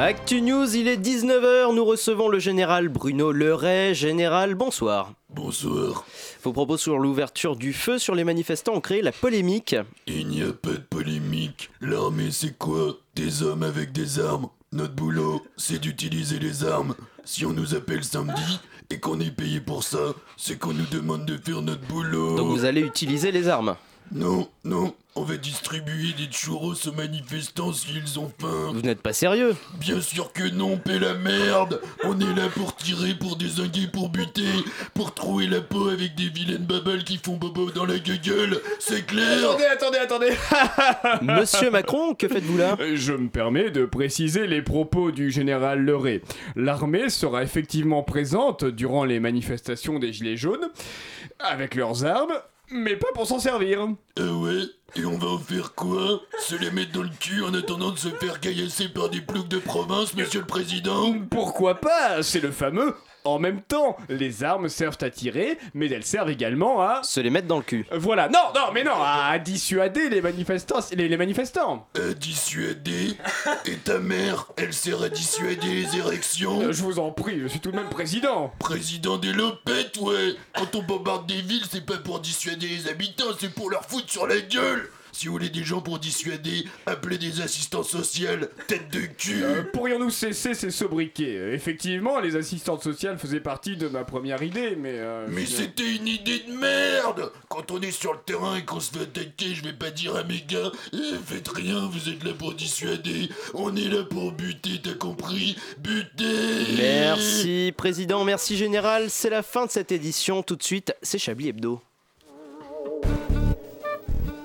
Actu News, il est 19h, nous recevons le général Bruno Leray. Général, bonsoir. Bonsoir. Vos propos sur l'ouverture du feu sur les manifestants ont créé la polémique. Il n'y a pas de polémique. L'armée, c'est quoi? Des hommes avec des armes. Notre boulot, c'est d'utiliser les armes. Si on nous appelle samedi et qu'on est payé pour ça, c'est qu'on nous demande de faire notre boulot. Donc vous allez utiliser les armes Non, non, on va distribuer des churros aux manifestants s'ils ont faim. Vous n'êtes pas sérieux. Bien sûr que non, paix la merde. On est là pour tirer, pour désinguer, pour buter, pour trouver la peau avec des vilaines babales qui font bobo dans la gueule, c'est clair. Attendez, attendez, attendez. Monsieur Macron, que faites-vous là? Je me permets de préciser les propos du général Leray. L'armée sera effectivement présente durant les manifestations des Gilets jaunes, avec leurs armes, mais pas pour s'en servir. Euh ouais, et on va en faire quoi? Se les mettre dans le cul en attendant de se faire caillasser par des ploucs de province, monsieur le président? Pourquoi pas? C'est le fameux en même temps. Les armes servent à tirer, mais elles servent également à... Se les mettre dans le cul. Voilà, non, non, mais non, à dissuader les manifestants. Les, les manifestants. À dissuader Et ta mère, elle sert à dissuader les érections Euh, Je vous en prie, je suis tout de même président. Président des lopettes, ouais Quand on bombarde des villes, c'est pas pour dissuader les habitants, c'est pour leur foutre sur la gueule Si vous voulez des gens pour dissuader, appelez des assistants sociales, tête de cul. Euh, Pourrions-nous cesser ces sobriquets? Euh, Effectivement, les assistantes sociales faisaient partie de ma première idée, mais... euh, Mais c'était une idée de merde! Quand on est sur le terrain et qu'on se fait attaquer, je vais pas dire à mes gars Eh, Faites rien, vous êtes là pour dissuader. On est là pour buter, t'as compris? Buter! Merci président, merci général. C'est la fin de cette édition. Tout de suite, c'est Chablis Hebdo.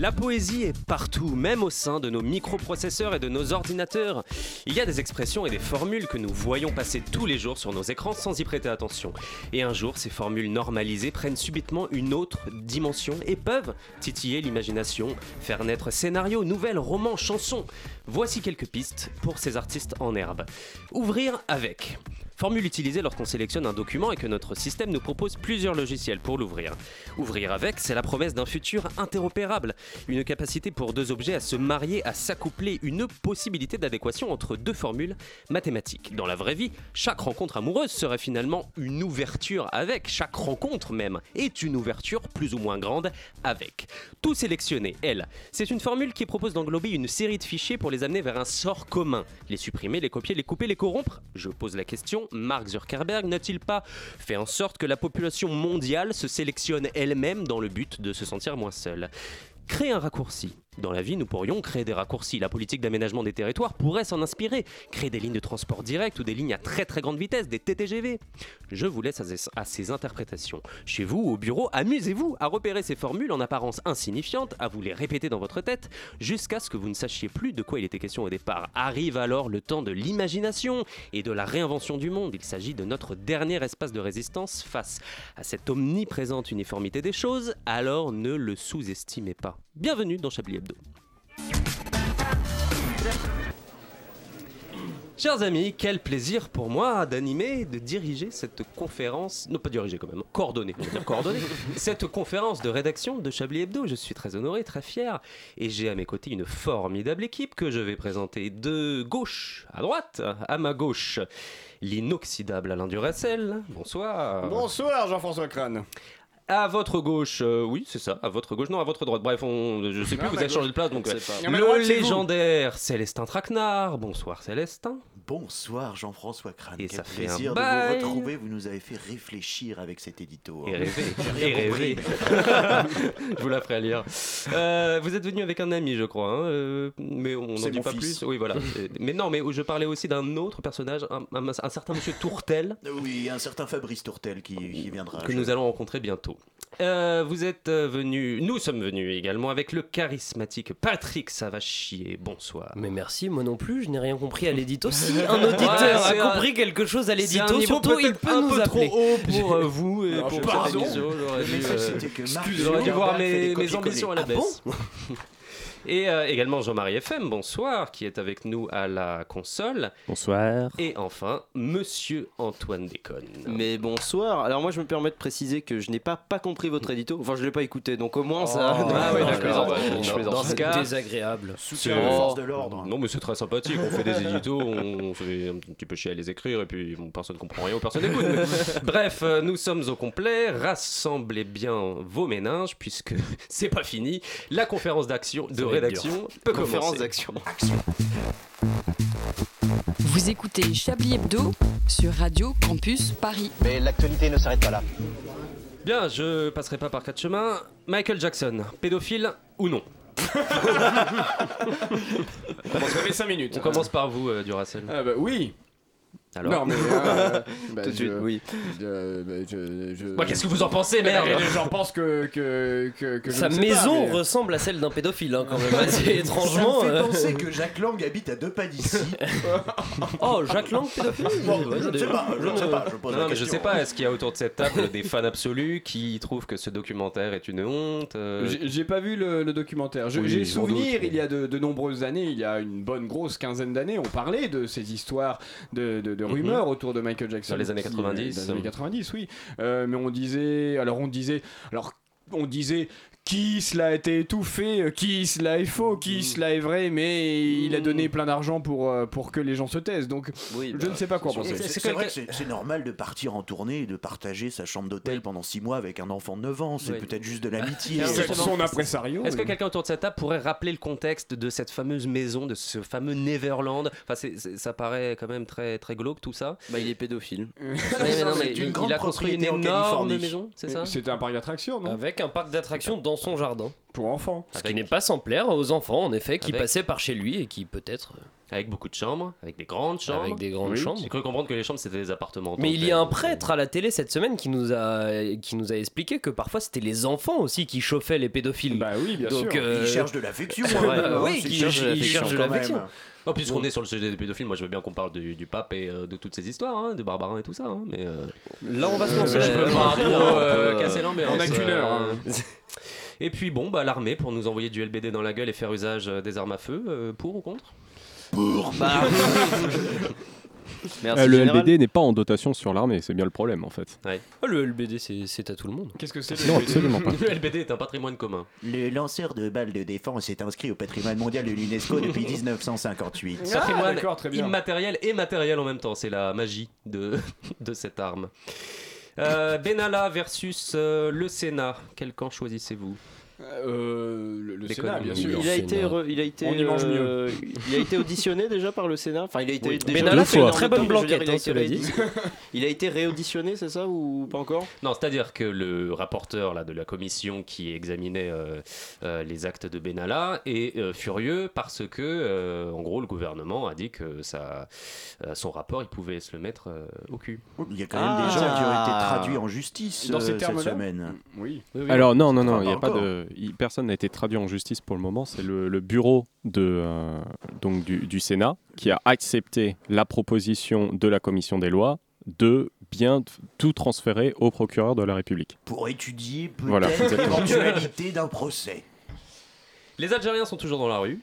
La poésie est partout, même au sein de nos microprocesseurs et de nos ordinateurs. Il y a des expressions et des formules que nous voyons passer tous les jours sur nos écrans sans y prêter attention. Et un jour, ces formules normalisées prennent subitement une autre dimension et peuvent titiller l'imagination, faire naître scénarios, nouvelles, romans, chansons. Voici quelques pistes pour ces artistes en herbe. Ouvrir avec. Formule utilisée lorsqu'on sélectionne un document et que notre système nous propose plusieurs logiciels pour l'ouvrir. Ouvrir avec, c'est la promesse d'un futur interopérable, une capacité pour deux objets à se marier, à s'accoupler, une possibilité d'adéquation entre deux formules mathématiques. Dans la vraie vie, chaque rencontre amoureuse serait finalement une ouverture avec, chaque rencontre même est une ouverture plus ou moins grande avec. Tout sélectionner, elle, c'est une formule qui propose d'englober une série de fichiers pour les amener vers un sort commun. Les supprimer, les copier, les couper, les corrompre Je pose la question, Mark Zuckerberg n'a-t-il pas fait en sorte que la population mondiale se sélectionne elle-même dans le but de se sentir moins seule? Créer un raccourci. Dans la vie, nous pourrions créer des raccourcis. La politique d'aménagement des territoires pourrait s'en inspirer. Créer des lignes de transport direct ou des lignes à très très grande vitesse, des TTGV. Je vous laisse à ces, interprétations. Chez vous, au bureau, amusez-vous à repérer ces formules en apparence insignifiantes, à vous les répéter dans votre tête, jusqu'à ce que vous ne sachiez plus de quoi il était question au départ. Arrive alors le temps de l'imagination et de la réinvention du monde. Il s'agit de notre dernier espace de résistance face à cette omniprésente uniformité des choses, alors ne le sous-estimez pas. Bienvenue dans Chablis Hebdo. Chers amis, quel plaisir pour moi d'animer, de diriger cette conférence, non pas diriger quand même, coordonner, on va dire coordonner, cette conférence de rédaction de Chablis Hebdo. Je suis très honoré, très fier, et j'ai à mes côtés une formidable équipe que je vais présenter de gauche à droite. À ma gauche, l'inoxydable Alain Duracel. Bonsoir. Bonsoir Jean-François Crane. À votre gauche, euh, oui, c'est ça, à votre gauche, non, à votre droite. Bref, on, je sais plus, vous avez changé de place, donc. Euh, le légendaire Célestin Traquenard. Bonsoir Célestin. Bonsoir Jean-François Crane. Et Quel ça fait un plaisir de bail. vous retrouver. Vous nous avez fait réfléchir avec cet édito. Et hein. rêver, J'ai et rêver. je vous la ferai lire. Euh, vous êtes venu avec un ami, je crois, hein, euh, mais on n'en dit pas fils. plus. Oui, voilà. Mais non, mais je parlais aussi d'un autre personnage, un, un- un certain monsieur Tourtel, Oui, un certain Fabrice Tourtel qui, qui viendra. que Je- nous allons rencontrer bientôt. Euh, vous êtes venu, nous sommes venus également avec le charismatique Patrick Savachier. Bonsoir. Mais merci, moi non plus, je n'ai rien compris à l'édito. Si, un auditeur Ouais, a compris quelque chose à l'édito, surtout il peut un nous peu appeler. trop haut pour euh, vous et Alors, pour pardon. J'aurais dû, euh, J'aurais dû voir mes, ambitions à la copier-coller. baisse. Et euh, également Jean-Marie FM, bonsoir, qui est avec nous à la console. Bonsoir. Et enfin, Monsieur Antoine Déconne. Mais bonsoir. Alors moi je me permets de préciser que je n'ai pas pas compris votre édito. Enfin je l'ai pas écouté donc au moins ça. Oh. Ah oui, d'accord. dans ce cas- Désagréable. Aux forces de l'ordre. Non, mais c'est très sympathique. On fait des éditos, on fait un petit peu chier à les écrire, et puis bon, personne comprend rien ou personne écoute. mais- Bref, euh, nous sommes au complet. Rassemblez bien vos méninges, puisque c'est pas fini. La conférence d'action, de rédaction peut Conférence d'action. Vous écoutez Chablis Hebdo sur Radio Campus Paris. Mais l'actualité ne s'arrête pas là. Bien, je passerai pas par quatre chemins. Michael Jackson, pédophile ou non? On réveiller 5 minutes. On commence par vous, euh, Duracell. Ah bah oui. Alors Non mais euh, bah, Tout de suite, je- oui. je- bah, je- je- Ouais, Qu'est-ce que vous en pensez, Mais merde Les gens pensent que que que, Sa ne sais maison pas, mais- ressemble à celle d'un pédophile hein, quand même. C'est étrangement. Ça me fait euh, penser que Jacques Lang habite à deux pas d'ici. Oh, Jacques Lang pédophile Bon, Ouais, je ne sais pas, je ne sais pas, je pose Non, la mais je sais pas, est-ce qu'il y a autour de cette table des fans absolus qui trouvent que ce documentaire est une honte euh, J'ai pas vu le, le documentaire. Je- Oui, J'ai sans souvenir, il y a de, de nombreuses années, il y a une bonne grosse quinzaine d'années, on parlait de ces histoires de, de- de rumeurs autour de Michael Jackson. Mhm. Dans les années qui- 90. Dans les années 90, oui. Euh, mais on disait, alors on disait, alors on disait. Qui cela a été étouffé, euh, qui cela est faux, qui cela est vrai, mais il a donné plein d'argent pour, euh, pour que les gens se taisent. Donc Oui, je bah, ne sais pas quoi C'est- penser. C'est vrai que normal de partir en tournée et de partager sa chambre d'hôtel pendant 6 mois avec un enfant de 9 ans. C'est Oui. peut-être juste de l'amitié. Alors, C'est son impresario. Est-ce que quelqu'un autour de cette table pourrait rappeler le contexte de cette fameuse maison, de ce fameux Neverland? Enfin, ça paraît quand même très, très glauque tout ça. Bah il est pédophile. Ouais, mais non, mais C'est une il, a construit une énorme maison, c'est ça? C'était un parc d'attractions, non? Avec un parc d'attractions dans son jardin. Pour enfants. Ce qui n'est pas sans plaire aux enfants, en effet, qui Avec- passaient par chez lui et qui peut-être. Avec beaucoup de chambres, avec des grandes chambres. Avec des grandes Oui. chambres. J'ai cru comprendre que les chambres c'était des appartements. en Mais il que y a un prêtre à la télé cette semaine qui nous a, qui nous a expliqué que parfois c'était les enfants aussi qui chauffaient les pédophiles. Bah oui, bien Donc, sûr. euh, Il cherche de l'affection. Ouais, hein, oui, c'est- il cherche de il l'affection cherche de quand l'affection. même. Oh, puisqu'on est sur le sujet des pédophiles, moi je veux bien qu'on parle du, du pape et euh, de toutes ces histoires, hein, de Barbarin et tout ça. hein, mais euh, Là, on va se je lancer. peux Euh, pas trop euh, on peut, casser l'ambiance. on a qu'une heure, euh, hein. Et puis bon, bah, l'armée pour nous envoyer du LBD dans la gueule et faire usage euh, des armes à feu, euh, pour ou contre? Pour Bah. Merci, Euh, le général. LBD n'est pas en dotation sur l'armée, c'est bien le problème en fait. Oh, le LBD, c'est à tout le monde. Qu'est-ce que c'est Non, absolument pas. Le LBD est un patrimoine commun. Le lanceur de balles de défense est inscrit au patrimoine mondial de l'UNESCO depuis 1958. Patrimoine d'accord, très bien. immatériel et matériel en même temps, c'est la magie de, de cette arme. Euh, Benalla versus euh, le Sénat, quel camp choisissez-vous? Euh, le, Sénat, bien sûr. Il a été, re- il a été, On y mange euh, il a été auditionné déjà par le Sénat. Enfin, il a été. Oui. déjà Benalla fait une très bonne veux dire, blanquette, il a hein, été dit. réauditionné. Il a été réauditionné, c'est ça ou pas encore? Non, c'est-à-dire que le rapporteur là, de la commission qui examinait euh, euh, les actes de Benalla est euh, furieux parce que, euh, en gros, le gouvernement a dit que ça, euh, son rapport, il pouvait se le mettre euh, au cul. Il y a quand même des Ah. gens qui ont été traduits en justice Dans euh, ces cette semaine. Oui. Alors non, non, non, il y a pas de, personne n'a été traduit en justice pour le moment. C'est le, le bureau de, euh, donc du, du Sénat qui a accepté la proposition de la commission des lois de bien tout transférer au procureur de la République. Pour étudier peut-être Voilà, l'éventualité d'un procès. Les Algériens sont toujours dans la rue.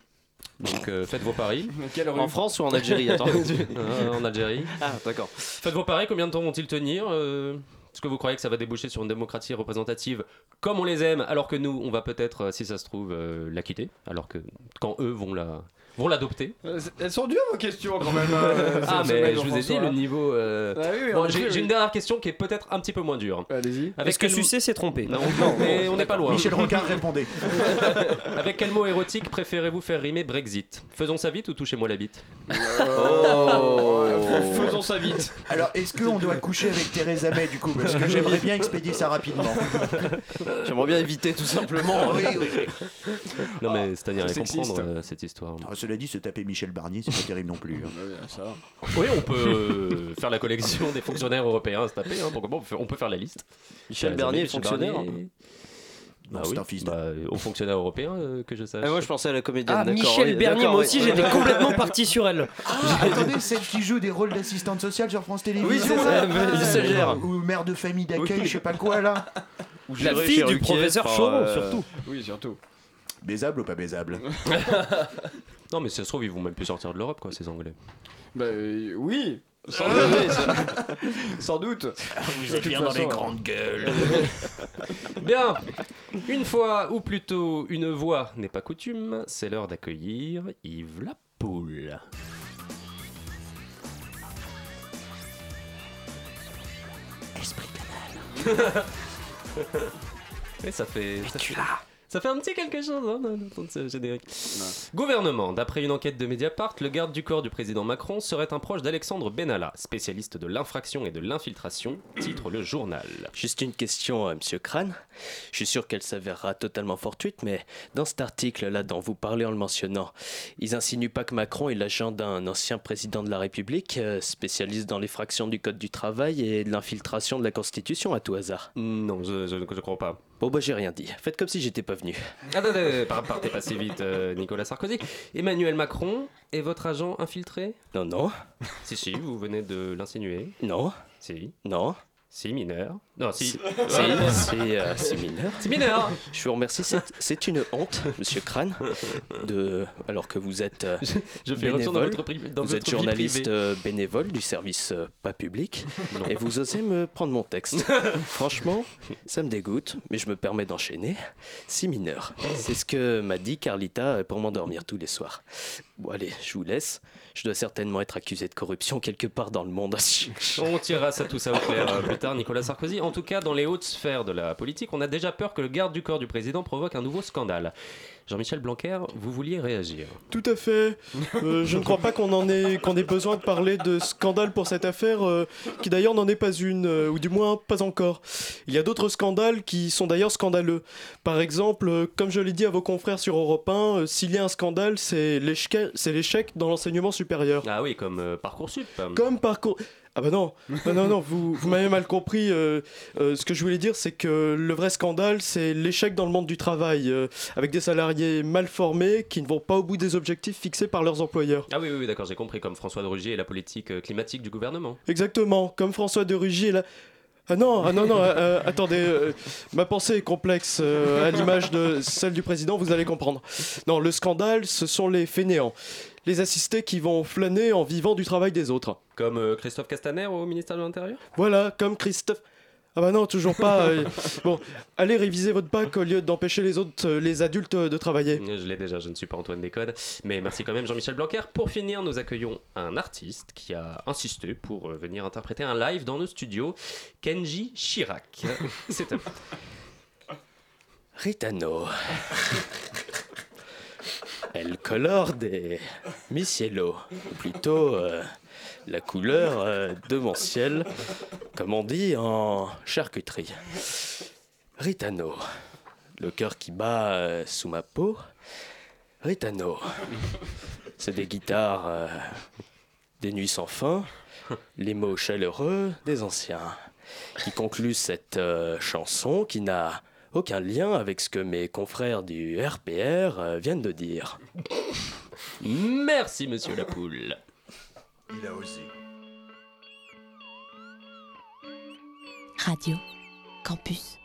Donc euh, faites vos paris. En France ou en Algérie Attends. Euh, en Algérie. ah, d'accord. Faites vos paris, combien de temps vont-ils tenir euh, Est-ce que vous croyez que ça va déboucher sur une démocratie représentative comme on les aime, alors que nous, on va peut-être, euh, si ça se trouve, euh, la quitter, alors que quand eux vont la vont l'adopter. Euh, Elles sont dures vos questions quand même. euh, Ah mais je vous ai dit le niveau. euh, Ah oui, oui, Bon, en j'ai oui. une dernière question qui est peut-être un petit peu moins dure. Allez-y. Avec Est-ce que Sucé s'est trompé Non, non, mais on n'est pas loin. Michel Rocard répondait. Avec quel mot érotique préférez-vous faire rimer Brexit? Faisons ça vite ou touchez-moi la bite? Oh. Faisons ça vite. Alors, est-ce qu'on doit coucher avec Theresa May du coup Parce que j'aimerais bien expédier ça rapidement. J'aimerais bien éviter tout simplement. oui, oui. Non mais c'est à dire c'est comprendre euh, cette histoire. Alors, cela dit, se taper Michel Barnier, c'est pas terrible non plus. hein. Va. Oui, on peut euh, faire la collection des fonctionnaires européens à se taper. Hein, pourquoi pas, on peut faire- on peut faire la liste. Michel est fonctionnaire. Barnier. Non, Bah c'est oui. un fils de... Bah, au fonctionnaire européen euh, que je sache. Ah, moi je pensais à la comédienne. Ah, d'accord, Michel oui, Bernier, moi aussi j'étais complètement parti sur elle. Ah, attendez, celle qui joue des rôles d'assistante sociale sur France Télévisions Oui, c'est ça, Ah. Ou mère de famille d'accueil, je sais pas quoi là. La Juré fille du professeur Choron, euh, surtout. Oui, surtout. Baisable ou pas baisable Non, mais si ça se trouve, ils vont même plus sortir de l'Europe, quoi, ces Anglais. Bah euh, oui. Sans, sans doute. Vous êtes bien dans les grandes gueules. Bien Une fois, ou plutôt une voix n'est pas coutume, c'est l'heure d'accueillir Yves Lapoule. Esprit canal. Et ça fait. ça fait- Ça fait un petit quelque chose, hein, d'entendre ce générique. Gouvernement. D'après une enquête de Mediapart, le garde du corps du président Macron serait un proche d'Alexandre Benalla, spécialiste de l'infraction et de l'infiltration, titre le journal. Juste une question, euh, monsieur Crane. Je suis sûr qu'elle s'avérera totalement fortuite, mais dans cet article-là dont vous parlez en le mentionnant, ils insinuent pas que Macron est l'agent d'un ancien président de la République, euh, spécialiste dans l'effraction du Code du travail et de l'infiltration de la Constitution à tout hasard. Non, je ne crois pas. Bon, bah j'ai rien dit. Faites comme si j'étais pas venu. Attendez, par- partez pas si vite, euh, Nicolas Sarkozy. Emmanuel Macron est votre agent infiltré? Non, non, Si, si, vous venez de l'insinuer. non, Si. non. Si, mineur. Non, si. Si, c'est euh, c'est mineur. Si, mineur Je vous remercie, c'est- c'est une honte, monsieur Crane, de, alors que vous êtes euh, Je dans bénévole, votre, pri- dans vous êtes journaliste euh, bénévole du service euh, pas public, et vous osez me prendre mon texte. Franchement, ça me dégoûte, mais je me permets d'enchaîner. Si mineur, c'est ce que m'a dit Carlita pour m'endormir tous les soirs. Bon allez, je vous laisse. Je dois certainement être accusé de corruption quelque part dans le monde. On tirera ça tout ça au clair plus tard, Nicolas Sarkozy. En tout cas, dans les hautes sphères de la politique, on a déjà peur que le garde du corps du président provoque un nouveau scandale. Jean-Michel Blanquer, vous vouliez réagir Tout à fait. Euh, je ne crois pas qu'on en ait, qu'on ait besoin de parler de scandale pour cette affaire, euh, qui d'ailleurs n'en est pas une, euh, ou du moins pas encore. Il y a d'autres scandales qui sont d'ailleurs scandaleux. Par exemple, comme je l'ai dit à vos confrères sur Europe 1, euh, s'il y a un scandale, c'est l'échec, c'est l'échec dans l'enseignement supérieur. Ah oui, comme Parcoursup. Comme parcours. Ah bah non, non, non, non, vous, vous m'avez mal compris. euh, euh, ce que je voulais dire, c'est que le vrai scandale, c'est l'échec dans le monde du travail, euh, avec des salariés mal formés qui ne vont pas au bout des objectifs fixés par leurs employeurs. Ah oui, oui, oui, d'accord, j'ai compris, comme François de Rugy et la politique climatique du gouvernement. Exactement, comme François de Rugy et la... Ah non, ah non, non, euh, attendez, euh, ma pensée est complexe, euh, à l'image de celle du président, vous allez comprendre. Non, le scandale, ce sont les fainéants, les assistés qui vont flâner en vivant du travail des autres. Comme euh, Christophe Castaner au ministère de l'Intérieur? Voilà, comme Christophe. Ah bah non, toujours pas. euh, Bon, allez réviser votre bac au lieu d'empêcher les autres, euh, les adultes, euh, de travailler. Je l'ai déjà, je ne suis pas Antoine Déconne, mais merci quand même Jean-Michel Blanquer. Pour finir, nous accueillons un artiste qui a insisté pour euh, venir interpréter un live dans nos studios, Kenji Chirac. C'est à vous. Ritano. Elle colore des mi cielo, ou plutôt euh, la couleur euh, de mon ciel, comme on dit en charcuterie. Ritano, le cœur qui bat euh, sous ma peau. Ritano, c'est des guitares, des nuits sans fin, les mots chaleureux des anciens, qui concluent cette chanson qui n'a aucun lien avec ce que mes confrères du RPR euh, viennent de dire. Merci Monsieur Lapoule. Il a osé. Radio Campus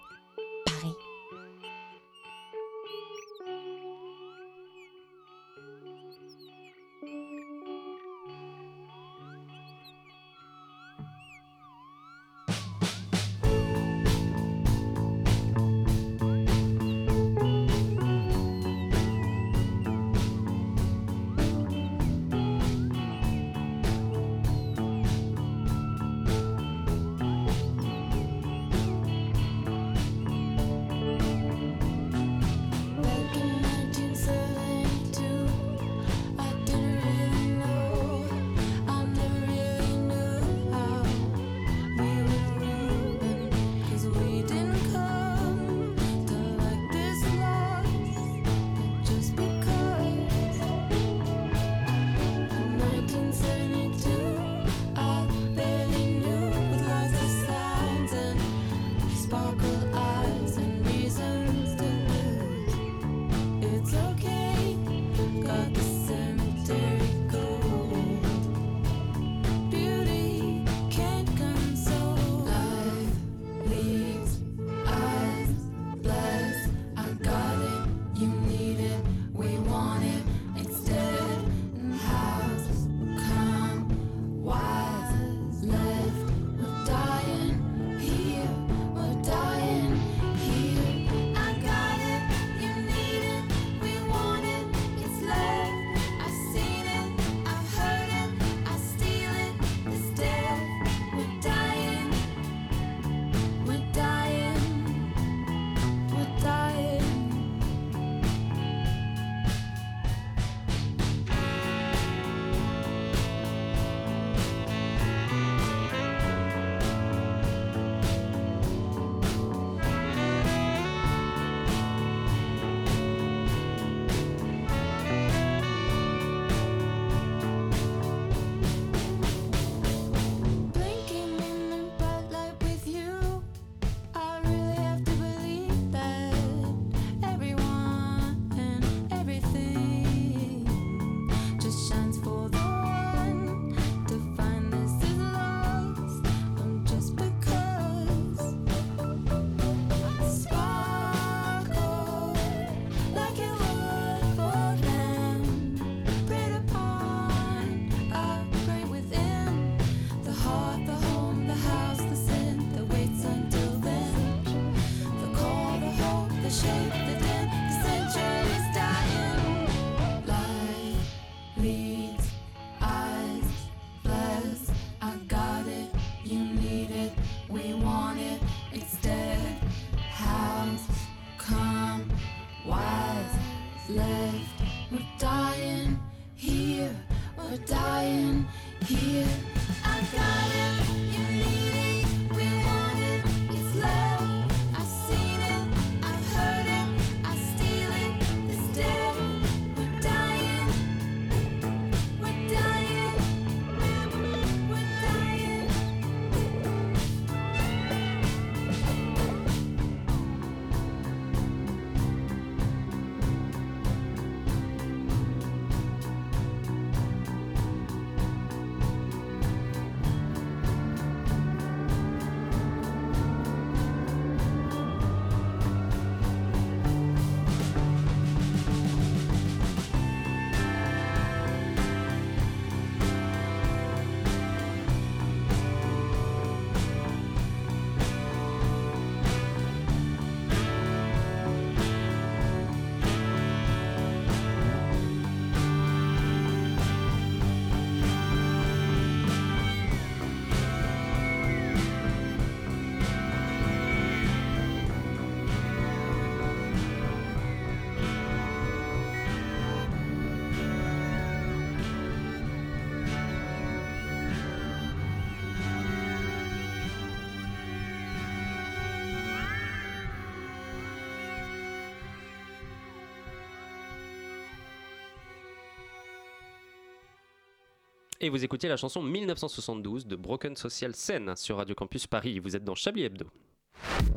et vous écoutiez la chanson 1972 de Broken Social Scene sur Radio Campus Paris. Vous êtes dans Chablis Hebdo.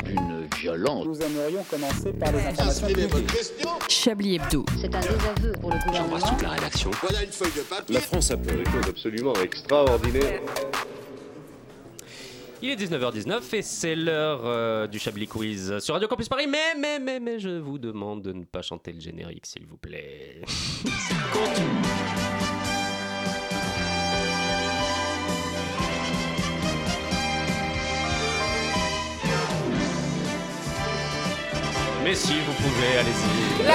Une violence. Nous aimerions commencer par les informations publiques. Chablis Hebdo. C'est un désaveu pour le gouvernement. la rédaction. Voilà une feuille de papier. La France a fait des choses absolument extraordinaires. Il est 19h19 et c'est l'heure euh, du Chablis Quiz sur Radio Campus Paris. Mais, mais, mais, mais, je vous demande de ne pas chanter le générique, s'il vous plaît. Mais si, vous pouvez, allez-y. La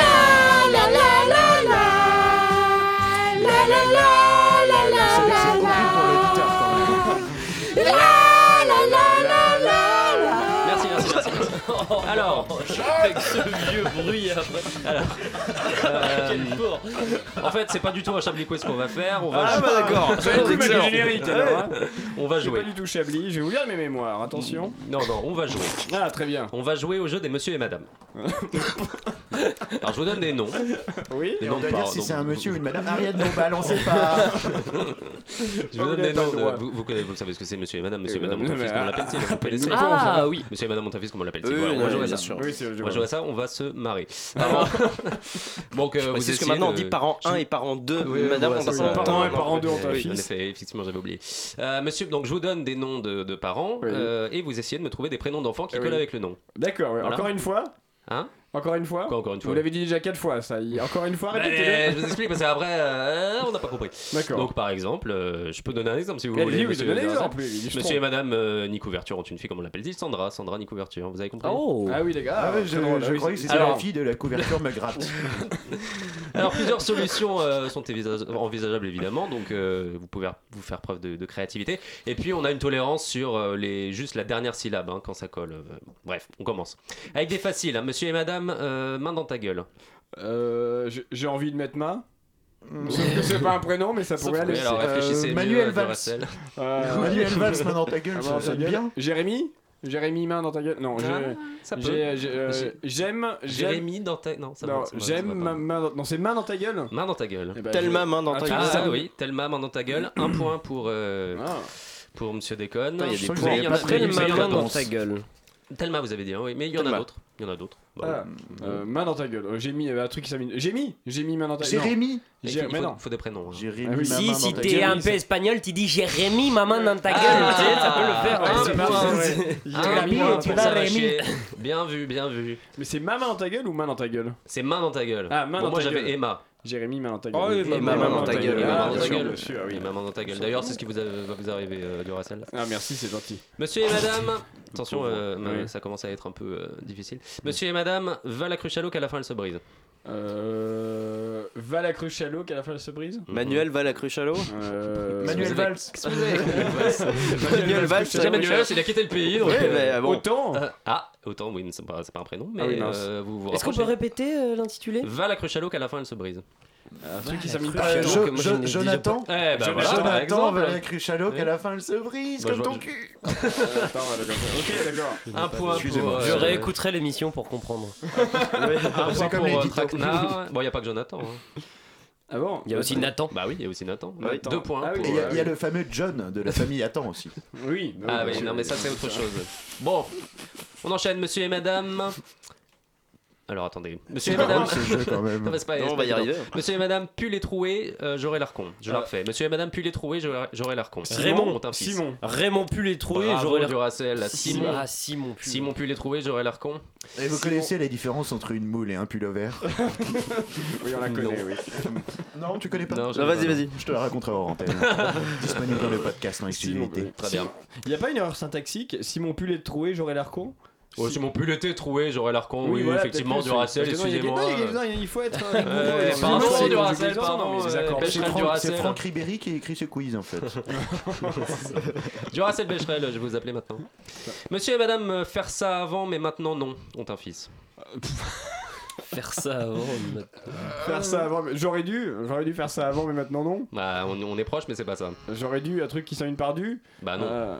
la la la la la la la la la quand même. la la Alors, Avec ce vieux bruit après. alors, euh, en fait, c'est pas du tout un Chablis Quiz qu'on va faire. On va Ah bah d'accord, Ça va être excellent. le générique alors. hein. On va C'est jouer. pas du tout Chablis, je vais vous lire mes mémoires, attention. Non, non, on va jouer. Ah très bien. On va jouer au jeu des monsieur et madame. Alors, je vous donne des noms. Oui Des Et noms on de doit dire si c'est un monsieur ou une madame. Ariane Dombal, on sait pas. Je vous donne des noms. de-. Vous, vous connaissez- vous savez ce que c'est monsieur et madame, monsieur et Euh, madame, non, mon fils, mais, comment on l'appelle-t-il Vous ah, connaissez Ah oui. Monsieur et madame, mon fils, comment on l'appelle-t-il Oui, on va oui, jouer à bien ça. On va jouer à ça, on va se marrer. Donc, euh, vous C'est ce que maintenant on dit parent 1 et parent 2. Oui, Madame, on passe en Parent un, temps. parent deux, on t'a fils. en effet, effectivement, j'avais oublié. Euh, monsieur, donc je vous donne des noms de, de parents Oui. euh, et vous essayez de me trouver des prénoms d'enfants qui Oui. collent avec le nom. D'accord, encore une fois Hein? Encore une fois Quoi, encore une fois Vous l'avez dit déjà quatre fois ça. Encore une fois, répétez-le. Je vous explique parce qu'après, euh, on n'a pas compris. D'accord. Donc, par exemple, euh, je peux donner un exemple si vous Allez-y, voulez. oui, monsieur oui, je Monsieur et madame euh, Nick Ouverture ont une fille, comment on l'appelle-t-il Sandra, Sandra Nick Ouverture, vous avez compris Oh. Ah oui les gars. Ah ouais, je, Ah oui, croyais que c'était Alors- la fille de la couverture me gratte. Alors, plusieurs solutions euh, sont envisageables évidemment, donc euh, vous pouvez vous faire preuve de, de créativité. Et puis, on a une tolérance sur euh, les, juste la dernière syllabe hein, quand ça colle. Euh, bref, on commence. Avec des faciles, hein. monsieur et madame, euh, main dans ta gueule. Euh, j'ai- J'ai envie de mettre main. Sauf que c'est pas un prénom, mais ça pourrait aller. Alors Euh, réfléchissez mieux, Manuel euh, Valls. Euh, Manuel Valls, main dans ta gueule, main ça dans ta sonne gueule. bien. Jérémy? Jérémy, main dans ta gueule Non, Ah, j'ai- ça peut. j'ai- j'ai, euh, J'ai- j'aime. j'aime- Jérémy dans ta... Non, ça va, Non, ça va, ça j'aime va ma pas. main dans... Non, c'est main dans ta gueule Main dans ta gueule. Eh ben, Tellement main dans ta truc gueule. Ah s'appelle- oui, tellement main dans ta gueule. Un point pour, euh, Ah. pour Monsieur Déconne. Putain, il y a des points. Il y pas a- en bonne a main dans ta gueule. Thelma, vous avez dit, hein, oui, mais il y en a d'autres. Il y en a d'autres. Ah, euh, main dans ta gueule. Euh, J'ai mis euh, un truc qui s'amène. J'ai mis J'ai mis main dans ta gueule. Jérémy Il J'ai- mais il faut- non. faut des prénoms. hein. Jérémy, Ah oui. ma Si, main si t'es gueule. un peu espagnol, tu dis Jérémy, maman dans ta gueule. Ah, tu sais, ça peut le faire. c'est pas- Un Jérémy, point tu pour l'as, s'arracher. Bien vu, bien vu. Mais c'est ma main dans ta gueule ou main dans ta gueule? C'est main dans ta gueule. Ah, main Bon, dans moi ta j'avais gueule. Emma. Jérémy, main dans ta gueule. Oh, oui, maman maman dans ta gueule. Ah, maman ta gueule. sûr, ah oui. Maman dans ta gueule. D'ailleurs, c'est ce qui vous a- va vous arriver, euh, Duracell. Ah, merci, c'est gentil. Monsieur et madame. Attention, euh, Oui. ça commence à être un peu euh, difficile. Monsieur et madame, va la cruche à l'eau qu'à la fin elle se brise. Euh. Va la cruche à l'eau qu'à la fin elle se brise Manuel va la cruche à l'eau Euh. Manuel Valls. Manuel Valls Manuel Valls, Manuel il a quitté le pays. Donc, Ouais, euh, mais bon. Autant euh, ah, autant, oui, c'est pas, c'est pas un prénom, mais Ah oui, euh, vous vous Est-ce qu'on peut répéter euh, l'intitulé? Va la cruche à l'eau qu'à la fin elle se brise. Un truc qui Euh, par Jonathan Eh par Jonathan va la à l'eau Oui. qu'à la fin elle se brise Bah, comme ton cul. Ok, d'accord. Un point pour. Excusez-moi. Je euh, réécouterai l'émission pour comprendre. Un C'est point comme pour les euh. Traquenard. Bon, il n'y a pas que Jonathan. hein. Ah bon Il y a aussi Nathan. Bah oui, il y a aussi Nathan. Nathan. Deux points. Ah oui. Et il y a- euh, il y, a le fameux John de la famille Attends aussi. Oui. Ah bien oui, non mais ça c'est autre chose. Bon, on enchaîne, monsieur et madame. Alors attendez, monsieur et madame. quand même. Non, mais c'est pas- Non, c'est on pas va y évident. arriver. Monsieur et madame, pull et troué, euh, j'aurai l'arcon. Je la Ah. refais. Monsieur et madame, pull et troué, j'aurai j'aurai l'arcon. Raymond, ont un fils. Simon. Raymond Pull est troué, Bravo, j'aurais l'air. Duracell. Simon. Ah, Simon Pull. Simon pull et troué, j'aurai l'arcon. Et vous connaissez la différence entre une moule et un pullover Oui, on la connaît, Non. oui. Non, tu connais pas Non, je- vas-y, vas-y. Je te la raconterai hors antenne. Disponible dans le podcast en exclusivité. Très bien. Il y a pas une erreur syntaxique Simon Pull est troué, j'aurais l'air con Ouais, si mon pull était troué, j'aurais l'air con. Oui, oui voilà, effectivement, du Racel, excusez-moi. Il faut être. Euh, pardon, du Racel, pardon. C'est euh, Franck Ribéry qui a écrit ce quiz en fait. du Racel Becherel, je vais vous appeler maintenant. Monsieur et madame, euh, faire ça avant, mais maintenant non, ont un fils. Faire ça avant. mais- Faire ça avant, mais j'aurais dû, j'aurais dû faire ça avant, mais maintenant non. Bah, on, on est proche, mais c'est pas ça. J'aurais dû un truc qui s'amène par du. Bah non. Euh,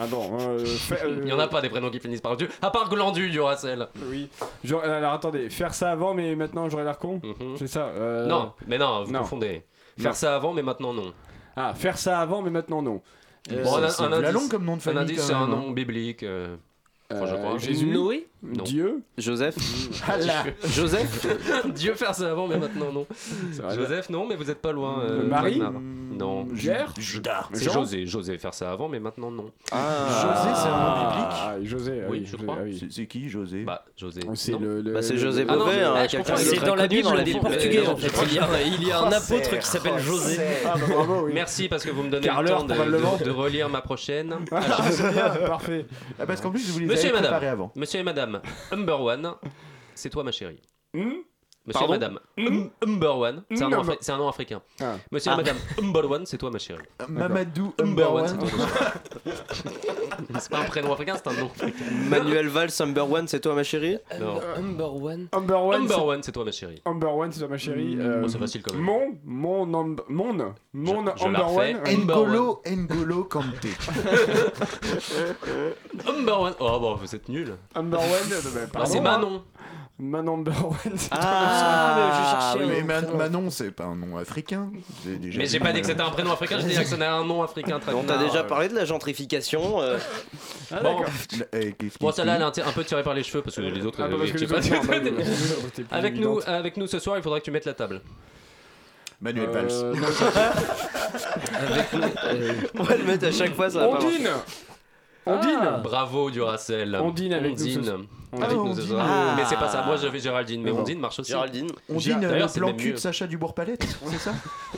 ah non, euh, fait- euh, Il y en a pas des prénoms qui finissent par Dieu, à part Glandu, Duracell. Oui. Genre, alors attendez, faire ça avant, mais maintenant j'aurais l'air con. Mhm. C'est ça. euh, Non, mais non, vous non. confondez. Faire Non. ça avant, mais maintenant non. Ah, faire ça avant, mais maintenant non. Euh, Bon, un, c'est un indice, comme nom de un famille, indice, quand c'est un même, nom biblique. euh, enfin, je Euh, crois. Jésus Noé Non. Dieu Joseph Allah Joseph Dieu faire ça avant, mais maintenant non. Joseph, non, mais vous êtes pas loin. Euh, euh, Marie Wagner. Non. Pierre Judas. C'est Jean José. José faire ça avant, mais maintenant non. José, c'est un nom biblique Ah, José, ah Oui, oui, je José, crois. ah oui. C'est- C'est qui, José? Bah, José. C'est non. le, le- Bah, c'est le- José Ah non, Bové, mais- hein, ah, je quelqu'un comprends, de C'est très dans la connu Bible, dans la des Bible. portugais en fait. Il y a, il y a un apôtre qui s'appelle José. Ah, bah, bravo, oui. Merci parce que vous me donnez Carleur, le temps de, probablement. de- de relire ma prochaine. Ah, c'est bien, parfait. Ah, parce qu'en plus, vous les Monsieur et avez madame, préparés avant. monsieur et madame, number one, c'est toi ma chérie. Hmm Monsieur Pardon et madame, hum- c'est un, nom Number- afri- c'est un nom africain. Ah. Monsieur et madame, number one, c'est toi ma chérie. Mamadou Number one, Umber c'est toi ma chérie. C'est pas un prénom africain, c'est un nom africain. Manuel Valls, number one, c'est toi ma chérie Non. Number one. Number one, Number c'est- one, c'est toi ma chérie. Number one, c'est toi ma chérie. euh, Bon, c'est facile quand même. Mon, mon, mon, mon one. Number N'Golo, N'Golo Kanté. Number one. Oh bon, vous êtes nuls. Number one, euh, bah, c'est hein. Manon. Ma number one, c'est toi Ah, chérie. Mais Man- Manon, c'est pas un nom africain. Déjà Mais j'ai pas dit que c'était un prénom africain, j'ai dit que c'était un nom africain très On t'a déjà parlé de la gentrification. euh, Ah, Bon, bon celle-là, elle est un, peu tirée par les cheveux parce que les autres. Avec nous, avec nous ce soir, il faudra que tu mettes la table. Manuel Valls. Euh, non, Avec nous, euh, On va le mettre à chaque fois, ça va. Ondine Ondine Ah. Bravo Duracell. Ondine avec nous ce- Ondine. Ondine. Avec nous ce Ondine. soir. Ah. Mais c'est pas ça. Moi j'avais Géraldine, mais Ah bon. Ondine marche aussi. Géraldine. On dit D'ailleurs, le c'est plan cul de Sacha Dubourg-Palette, c'est ça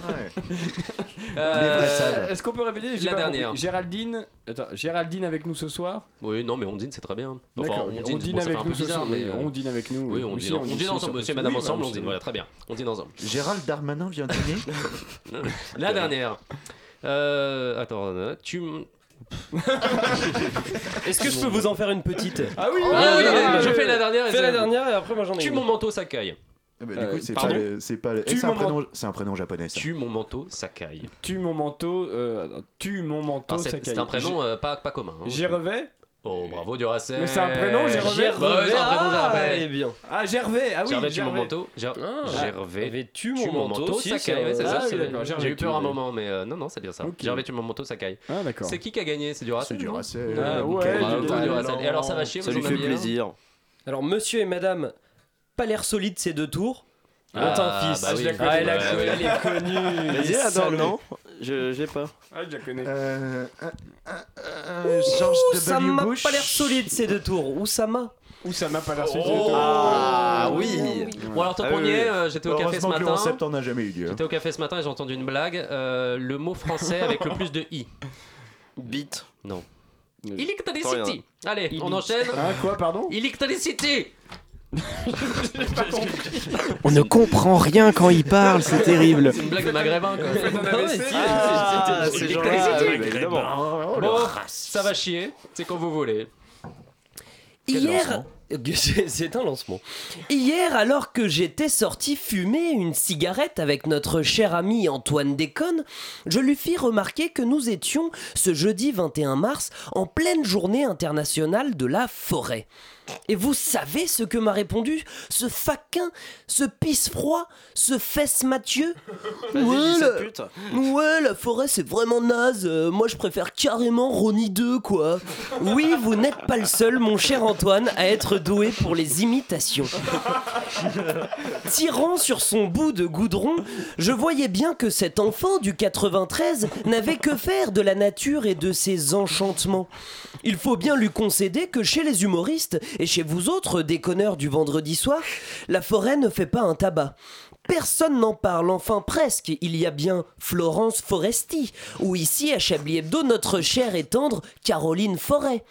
Ouais. Euh. Est-ce qu'on peut révéler La dernière. Géraldine. Attends, Géraldine avec nous ce soir? Oui, non, mais Ondine c'est très bien. Enfin, D'accord, Ondine, Ondine bon, ça fait avec nous ce soir. mais. euh, Ondine avec nous. Oui, on on aussi, ensemble, monsieur et madame ensemble, on dit, c'est- voilà, très bien, on dit ensemble. Gérald Darmanin vient dîner La dernière. Euh, attends, euh, tu. Est-ce que je peux vous en faire une petite? Ah oui, Ah oui, je fais la dernière. et Fais c'est- la dernière et après moi j'en ai Tu une. mon manteau Sakai. Eh ben, Euh, Du coup, c'est pas, pardon le- c'est pas. le- Tu C'est un m'en- prénom, c'est un prénom japonais. Ça. Tu mon manteau Sakai. Tu mon manteau. euh, attends, Tu mon manteau. Ah, c'est Sakai. c'est un prénom euh, pas, pas commun. hein. Gervais Oh, bravo Duracell. Mais c'est un prénom, Gervais Gervais, Bah c'est un prénom Ah, Gervais. eh bien. Ah, Gervais Ah oui, Gervais, tu mon manteau. Ger- Ah, Gervais. Gervais, tu mon manteau, si, Sakai. c'est ouais, c'est vrai. ça. Ah, c'est- oui, d'accord, Gervais, J'ai eu peur un moment, mais euh, non, non, c'est bien ça. Ok. Gervais, tu mon manteau Sakai. Ah, d'accord. C'est qui qui a gagné? C'est Duracell. C'est Duracell. Ah, ouais, nickel. Bravo, Duracell. Duracell. Et alors, ça va chier Ça vous lui en fait aviez un plaisir. Alors monsieur et madame, pas l'air solide ces deux tours. Ah, ont un fils. bah oui. Ah, elle, a Ouais, connu, ouais. elle est connue. Vas-y, non Je j'ai pas. Ah, je la connais. Euh, euh, George Ça W. m'a Bush. pas l'air solide ces deux tours. Oussama. Ou ça m'a pas l'air solide. Oh. Ah oui Bon, alors, tant Ah qu'on y oui, est, euh, j'étais au café ce Heureusement que le matin. 11 septembre n'a jamais eu lieu. J'étais au café ce matin et j'ai entendu une blague. Euh, le mot français avec le plus de i. Beat. Non. Electricity. Allez, on enchaîne. Ah, quoi, pardon? Electricity. On ne comprend rien quand il parle, c'est terrible. C'est une blague de maghrébin. Quoi. Non, mais si, Ah, c'était- ces c'était- gens-là, Electricity. oui, évidemment. Bon, ça va chier. C'est quand vous voulez. Hier, c'est un lancement. Hier, alors que j'étais sorti fumer une cigarette avec notre cher ami Antoine Déconne, je lui fis remarquer que nous étions, ce jeudi 21 mars, en pleine journée internationale de la forêt. Et vous savez ce que m'a répondu ce faquin, ce pisse-froid, ce fesse Mathieu la- pute. Ouais, la forêt c'est vraiment naze. Euh, moi je préfère carrément Ronnie 2 quoi. Oui, vous n'êtes pas le seul, mon cher Antoine, à être doué pour les imitations. Tirant sur son bout de goudron, je voyais bien que cet enfant du 93 n'avait que faire de la nature et de ses enchantements. Il faut bien lui concéder que chez les humoristes et chez vous autres déconneurs du vendredi soir, la forêt ne fait pas un tabac. Personne n'en parle, enfin presque. Il y a bien Florence Foresti, ou ici à Chablis Hebdo, notre chère et tendre Caroline Forêt.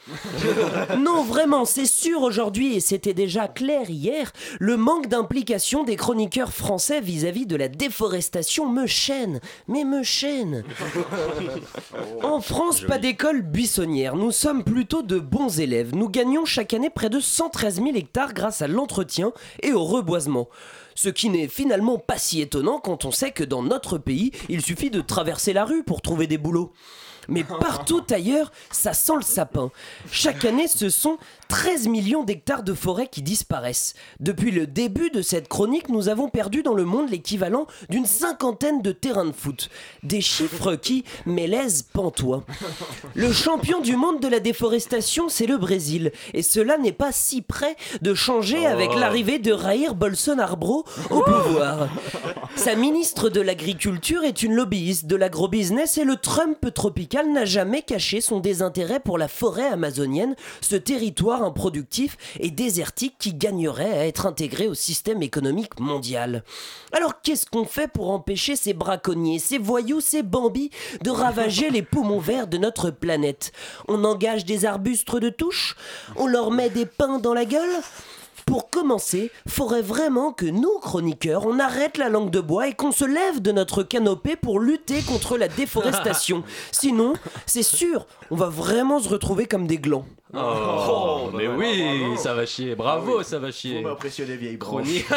non, vraiment, c'est sûr aujourd'hui, et c'était déjà clair hier, le manque d'implication des chroniqueurs français vis-à-vis de la déforestation me chaîne, mais me chaîne. En France, pas d'école buissonnière. Nous sommes plutôt de bons élèves. Nous gagnons chaque année près de 113 000 hectares grâce à l'entretien et au reboisement. Ce qui n'est finalement pas si étonnant quand on sait que dans notre pays, il suffit de traverser la rue pour trouver des boulots. Mais partout ailleurs, ça sent le sapin. Chaque année, ce sont 13 millions d'hectares de forêt qui disparaissent. Depuis le début de cette chronique, nous avons perdu dans le monde l'équivalent d'une cinquantaine de terrains de foot. Des chiffres qui mélèzent pantois. Le champion du monde de la déforestation, c'est le Brésil. Et cela n'est pas si près de changer avec Oh. l'arrivée de Jair Bolsonaro au pouvoir. Sa ministre de l'Agriculture est une lobbyiste de l'agrobusiness et le Trump tropical n'a jamais caché son désintérêt pour la forêt amazonienne, ce territoire improductif et désertique qui gagnerait à être intégré au système économique mondial. Alors qu'est-ce qu'on fait pour empêcher ces braconniers, ces voyous, ces bambis de ravager les poumons verts de notre planète? On engage des arbustes de touche? On leur met des pains dans la gueule? Pour commencer, faudrait vraiment que nous, chroniqueurs, on arrête la langue de bois et qu'on se lève de notre canopée pour lutter contre la déforestation. Sinon, c'est sûr, on va vraiment se retrouver comme des glands. Oh, mais oui, ça va chier. Bravo, ça va chier. Faut m'impressionner, vieille. Chronique.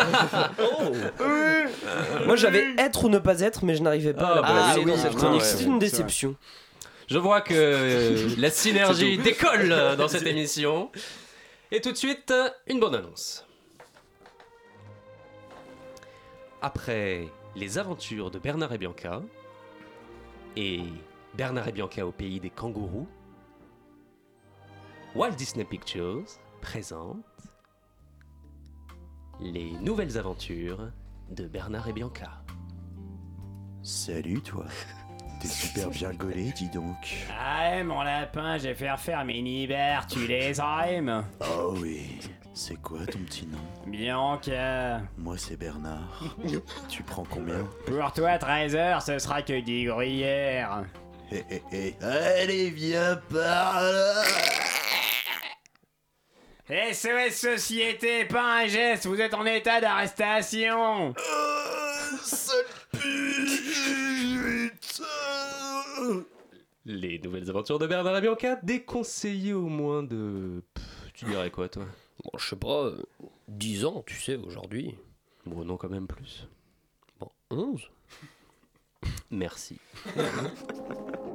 Moi j'avais être ou ne pas être, mais je n'arrivais pas à la Ah, oui, oui, cette oui, chronique. oui, C'est oui, une déception. Je vois que euh, la synergie décolle euh, dans cette émission. Et tout de suite, une bonne annonce. Après les aventures de Bernard et Bianca et Bernard et Bianca au pays des kangourous, Walt Disney Pictures présente les nouvelles aventures de Bernard et Bianca. Salut toi. T'es super bien gaulé, dis donc. Ah mon lapin, j'ai fait refaire mes nibères, tu les aimes Oh oui. C'est quoi ton petit nom? Bianca. Moi c'est Bernard. tu prends combien? Pour toi, 13h, ce sera que du gruyère. Hé hé hé. Allez, viens par là SOS Société, pas un geste, vous êtes en état d'arrestation Sale Les nouvelles aventures de Bernard et Bianca, déconseillées au moins de. Pff, tu dirais quoi, toi? Bon, je sais pas, euh, 10 ans, tu sais, aujourd'hui. Bon, non, quand même plus. Bon, 11 Merci.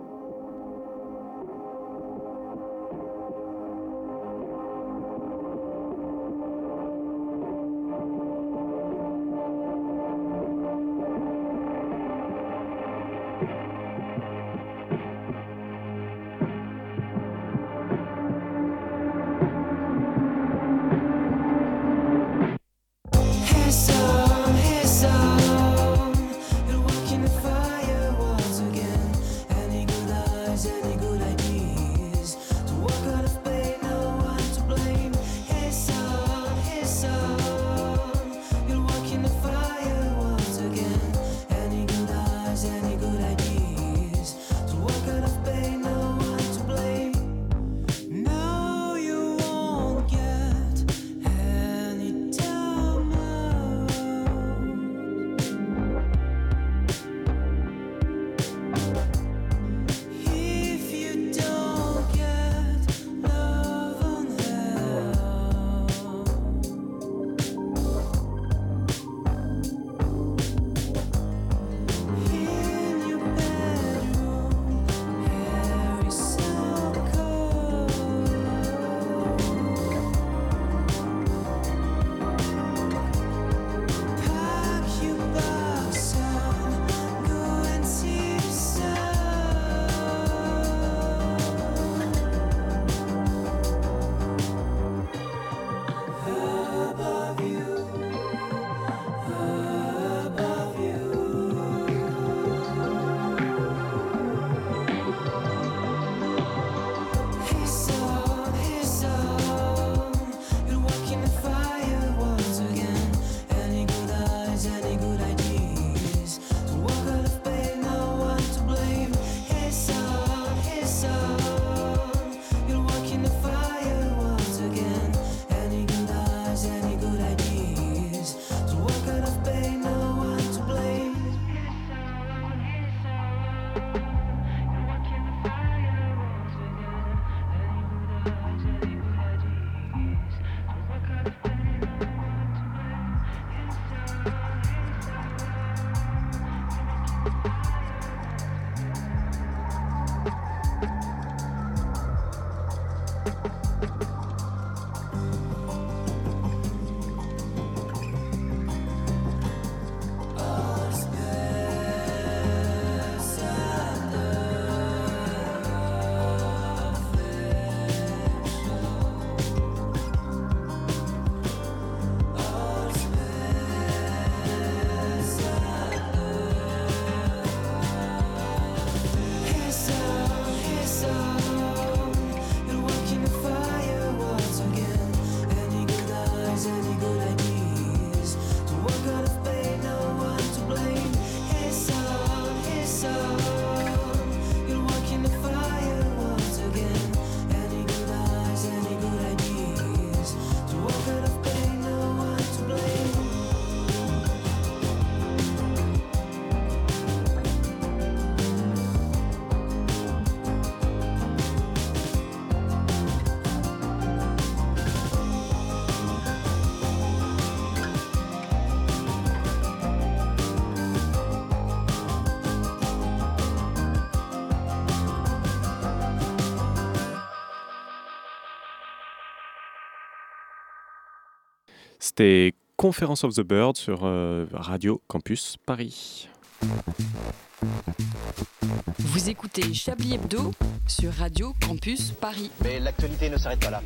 C'était Conference of the Bird sur euh, Radio Campus Paris. Vous écoutez Chablis Hebdo sur Radio Campus Paris. Mais l'actualité ne s'arrête pas là.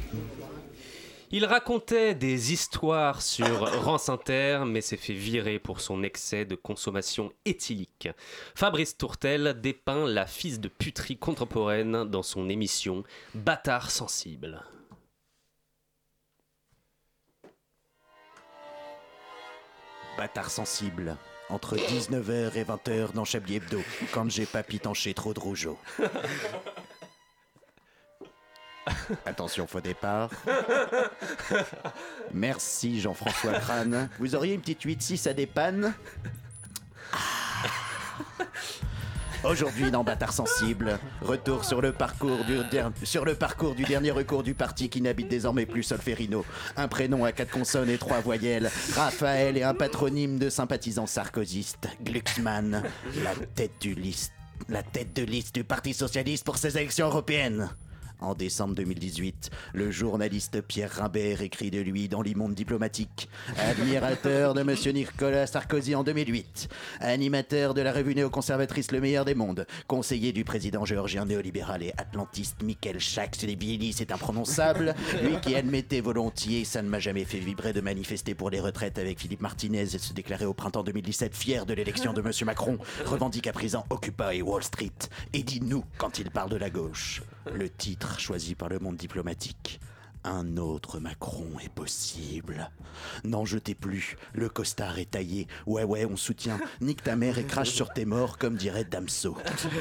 Il racontait des histoires sur Rance Inter, mais s'est fait virer pour son excès de consommation éthylique. Fabrice Tourtel dépeint la fils de puterie contemporaine dans son émission Bâtard sensible. Bâtard sensible. Entre 19h et 20h dans Chablis Hebdo, quand j'ai pas pitanché trop de rougeau. Attention, faux départ. Merci Jean-François Crane. Vous auriez une petite 8-6 à dépanne Aujourd'hui dans Bâtard Sensible, retour sur le, parcours du dernier recours du parti qui n'habite désormais plus Solferino. Un prénom à quatre consonnes et trois voyelles, Raphaël et un patronyme de sympathisant sarkozyste, Glucksmann, la tête la tête de liste du Parti Socialiste pour ces élections européennes. En décembre 2018, le journaliste Pierre Rimbert écrit de lui dans l'Immonde diplomatique. Admirateur de Monsieur Nicolas Sarkozy en 2008. Animateur de la revue néoconservatrice Le Meilleur des Mondes. Conseiller du président géorgien néolibéral et atlantiste Michael Saakashvili, c'est imprononçable. Lui qui admettait volontiers, ça ne m'a jamais fait vibrer de manifester pour les retraites avec Philippe Martinez et se déclarer au printemps 2017 fier de l'élection de Monsieur Macron. Revendique à présent Occupy Wall Street. Et dit nous quand il parle de la gauche. Le titre choisi par le monde diplomatique. Un autre Macron est possible. N'en jetez plus, le costard est taillé. Ouais, ouais, on soutient. Nique ta mère et crache sur tes morts, comme dirait Damso.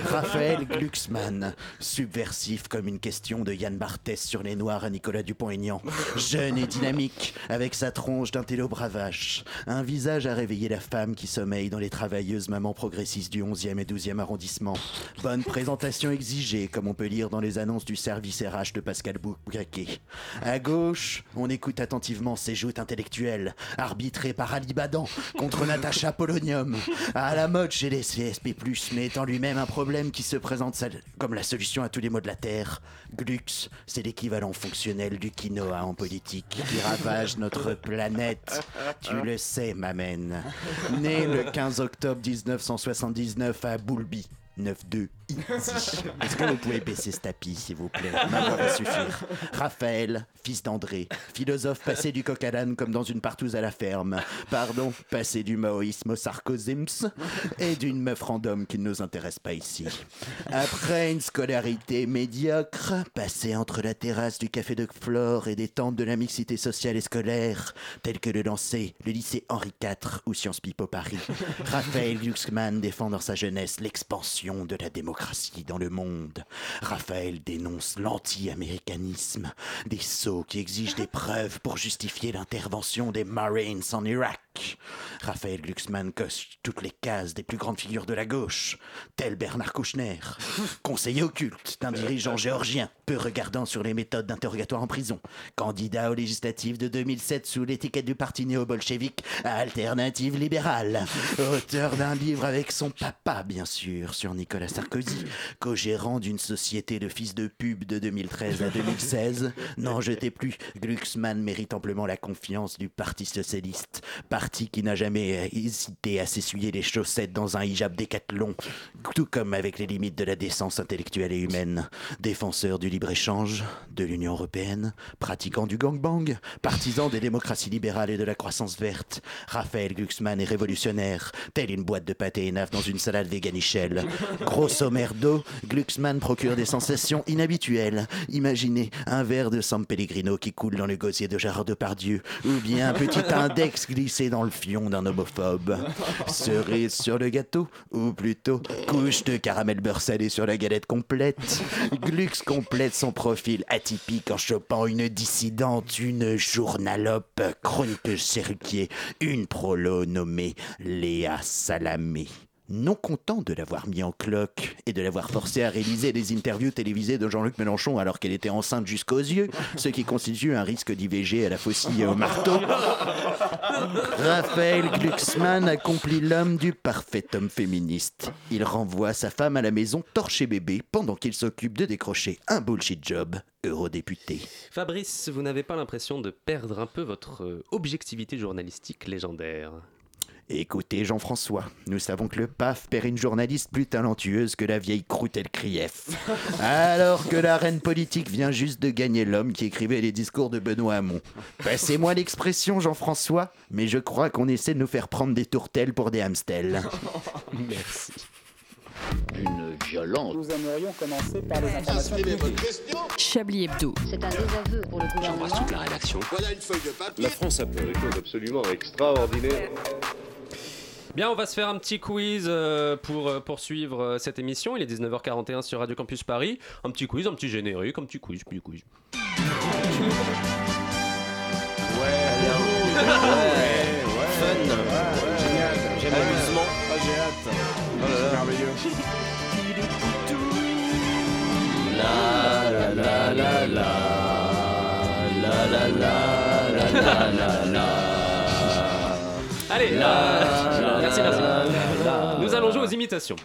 Raphaël Glucksmann, subversif comme une question de Yann Barthès sur les Noirs à Nicolas Dupont-Aignan. Jeune et dynamique, avec sa tronche d'un télo bravache. Un visage à réveiller la femme qui sommeille dans les travailleuses mamans progressistes du 11e et 12e arrondissement. Bonne présentation exigée, comme on peut lire dans les annonces du service RH de Pascal Boucaquet. À gauche, on écoute attentivement ses joutes intellectuelles, arbitrées par Ali Badan contre Natacha Polonium. À la mode chez les CSP+, mais étant lui-même un problème qui se présente comme la solution à tous les maux de la Terre. Glux, c'est l'équivalent fonctionnel du quinoa en politique, qui ravage notre planète. Tu le sais, Mamen. Né le 15 octobre 1979 à Boulby. 9-2 easy. Est-ce que vous pouvez baisser ce tapis, s'il vous plaît? Ma voix va suffire. Raphaël, fils d'André, philosophe passé du coq à l'âne comme dans une partouze à la ferme. Pardon, passé du maoïsme au sarkozyms et d'une meuf random qui ne nous intéresse pas ici. Après une scolarité médiocre, passé entre la terrasse du café de Flore et des temples de la mixité sociale et scolaire, tels que le lancer, le lycée Henri IV ou Sciences Pipo Paris, Raphaël Glucksmann défend dans sa jeunesse l'expansion de la démocratie dans le monde. Raphaël dénonce l'anti-américanisme, des sots qui exigent des preuves pour justifier l'intervention des Marines en Irak. Raphaël Glucksmann coche toutes les cases des plus grandes figures de la gauche, tel Bernard Kouchner, conseiller occulte d'un dirigeant géorgien, peu regardant sur les méthodes d'interrogatoire en prison, candidat aux législatives de 2007 sous l'étiquette du parti néo-bolchevique Alternative libérale, auteur d'un livre avec son papa, bien sûr, sur Nicolas Sarkozy, co-gérant d'une société de fils de pub de 2013 à 2016. N'en jetez plus, Glucksmann mérite amplement la confiance du Parti socialiste, parti qui n'a jamais euh, hésité à s'essuyer les chaussettes dans un hijab décathlon, tout comme avec les limites de la décence intellectuelle et humaine. Défenseur du libre-échange, de l'Union européenne, pratiquant du gangbang, partisan des démocraties libérales et de la croissance verte, Raphaël Glucksmann est révolutionnaire, tel une boîte de pâté énaf dans une salade véganichelle. Grosso merdo, Glucksmann procure des sensations inhabituelles. Imaginez un verre de San Pellegrino qui coule dans le gosier de Gérard Depardieu, ou bien un petit index glissé dans le fion d'un homophobe. Cerise sur le gâteau, ou plutôt couche de caramel beurre salé sur la galette complète. Glux complète son profil atypique en chopant une dissidente, une journalope, chroniqueuse serruquier, une prolo nommée Léa Salamé. Non content de l'avoir mis en cloque et de l'avoir forcé à réaliser des interviews télévisées de Jean-Luc Mélenchon alors qu'elle était enceinte jusqu'aux yeux, ce qui constitue un risque d'IVG à la faucille et au marteau, Raphaël Glucksmann accomplit l'homme du parfait homme féministe. Il renvoie sa femme à la maison torché bébé pendant qu'il s'occupe de décrocher un bullshit job eurodéputé. Fabrice, vous n'avez pas l'impression de perdre un peu votre euh, objectivité journalistique légendaire? Écoutez Jean-François, nous savons que le PAF perd une journaliste plus talentueuse que la vieille Croutelle Krief. Alors que la reine politique vient juste de gagner l'homme qui écrivait les discours de Benoît Hamon. Passez-moi l'expression Jean-François, mais je crois qu'on essaie de nous faire prendre des tourtelles pour des hamsters. Merci. Une violence. Nous aimerions commencer par les informations. Chablis Hebdo. C'est un désaveu pour le gouvernement. la rédaction. Voilà une feuille de papier. La France a fait des choses absolument extraordinaires. Bien, on va se faire un petit quiz euh, pour euh, poursuivre euh, cette émission. Il est 19h41 sur Radio Campus Paris. Un petit quiz, un petit générique, un petit quiz, petit quiz. Fun. Génial. J'aime l'amusement. Ah, j'ai hâte. C'est merveilleux. La la la la la la la la la la la Allez, merci, merci. Nous allons jouer aux imitations.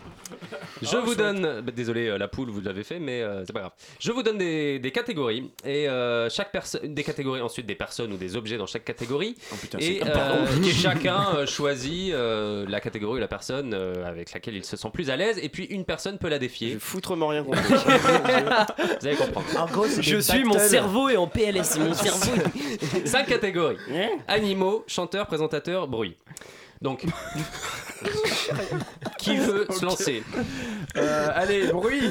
Je vous donne, bah, désolé euh, la poule, vous l'avez fait, mais euh, c'est pas grave. Je vous donne des, des catégories et euh, chaque personne, des catégories ensuite des personnes ou des objets dans chaque catégorie. putain, et c'est- euh, et chacun euh, choisit euh, la catégorie ou la personne euh, avec laquelle il se sent plus à l'aise et puis une personne peut la défier. Foutrement rien compris. Vous allez comprendre. En gros, c'est Je suis, mon cerveau est en PLS. Mon cerveau. Cinq catégories. Animaux, chanteurs, présentateurs, bruit. Donc, qui veut se lancer Euh, allez, bruit.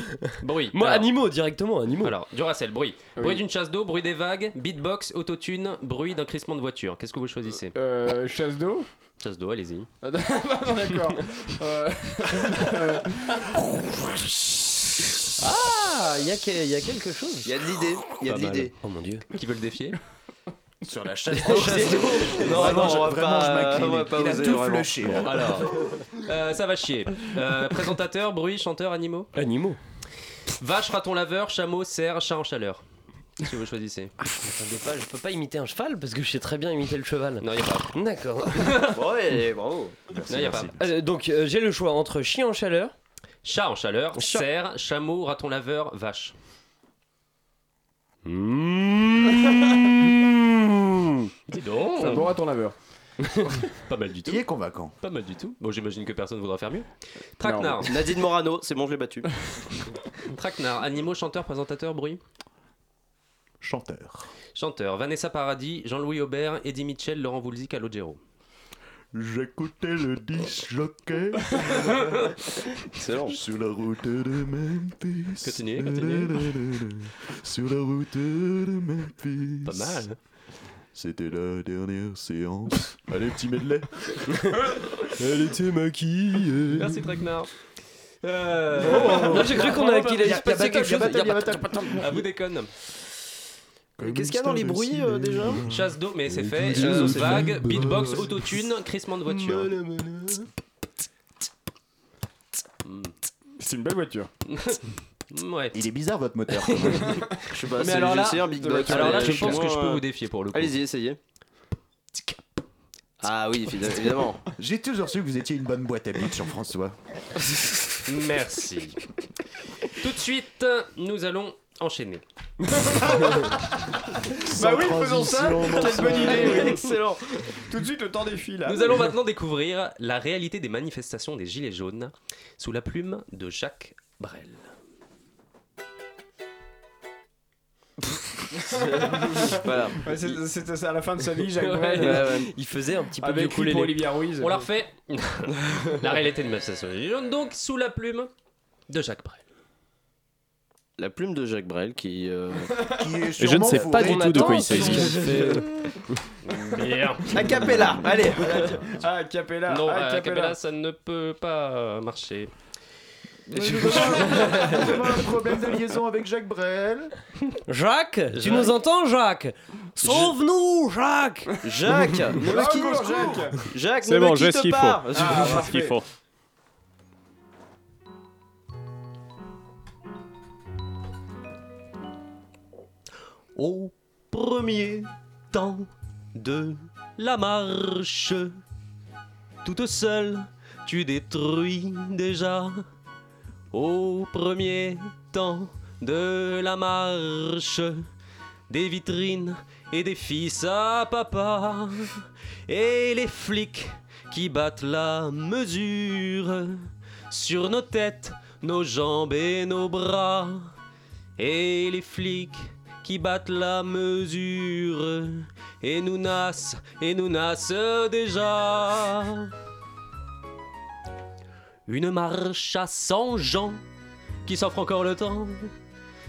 Bruit. Moi, Alors, animaux, directement, animaux. Alors, Duracell, bruit. Oui. Bruit d'une chasse d'eau, bruit des vagues, beatbox, autotune, bruit d'un crissement de voiture. Qu'est-ce que vous choisissez Euh, chasse d'eau? Chasse d'eau, allez-y. Ah, D'accord. Euh, euh, Ah, il y, a que- il y a quelque chose. Il y a de l'idée. Il y a Pas de mal. l'idée. Oh mon dieu. Qui veut le défier? Sur la chasse. Non, Vraiment, non, je- on va vraiment, je pas- m'incline. on va pas Il a oser, tout vraiment. flushé. là. Alors, euh, ça va chier. Euh, présentateur, bruit, chanteur, animaux. Animaux. Vache, raton laveur, chameau, cerf, chat en chaleur. Qu'est-ce que vous choisissez Attendez pas, je peux pas imiter un cheval parce que je sais très bien imiter le cheval. Non, il a pas. D'accord. Ouais, bravo. Non, y a pas. Euh, donc euh, j'ai le choix entre chien en chaleur. Chat en chaleur, Chat. cerf, chameau, raton laveur, vache. Dis ton laveur. Pas mal du tout. Il est convaincant? Pas mal du tout. Bon, j'imagine que personne voudra faire mieux. Traquenard. Nadine Morano, c'est bon, je l'ai battu. Traquenard. Animaux, chanteur, présentateur, bruit? Chanteur. Chanteur. Vanessa Paradis, Jean-Louis Aubert, Eddie Mitchell, Laurent Voulzy, Calogero. J'écoutais le disque jockey Excellent. sur la route de Memphis. Continuez, continuez. Sur la route de Memphis. Pas mal. C'était la dernière séance. Allez, petit medley. Elle était maquillée. Merci Traquenard. Euh... Oh. J'ai cru qu'on a qu'il allait se passer quelque chose. y a. À vous déconne. Qu'est-ce qu'il y a dans les bruits euh, déjà Chasse d'eau, mais c'est fait. Chasse Euh, d'eau, c'est vague, beatbox, autotune, crissement de voiture. C'est une belle voiture. Ouais. Il est bizarre votre moteur. Je sais pas, Mais c'est- alors là- un Big. Alors là, je pense que je peux vous défier pour le coup. Allez-y, essayez. Ah oui, évidemment. J'ai toujours su que vous étiez une bonne boîte à bitch, Jean-François. Merci. Tout de suite, nous allons enchaîner. Bah oui, faisons ça. Quelle bonne idée. oui. Excellent. Tout de suite, le temps défile. là. Nous allons maintenant découvrir la réalité des manifestations des Gilets jaunes sous la plume de Jacques Brel. Voilà. Ouais, c'est- C'était à la fin de sa vie, Jacques Ouais. Brel. Ouais, ouais. Il faisait un petit peu Avec de pour Olivia Ruiz. On la refait. la réalité des Gilets jaunes, donc sous la plume de Jacques Brel. La plume de Jacques Brel qui. euh, Qui est Et je ne sais pas du tout de quoi il s'agit. Bien. A cappella, allez Ah, Capella. Non, ah, à Capella, ça ne peut pas euh, mais nous, avons, un problème de liaison avec Jacques Brel. Jacques, tu nous entends, Jacques? Sauve-nous, Jacques Jacques, ah, Jacques, C'est bon, j'ai ce qu'il faut. J'ai ce qu'il faut. Au premier temps de la marche, toute seule, tu détruis déjà au premier temps de la marche, des vitrines et des fils à papa, et les flics qui battent la mesure sur nos têtes, nos jambes et nos bras, et les flics qui battent la mesure et nous nassent et nous nassent déjà. Une marche à 100 gens qui s'offre encore le temps,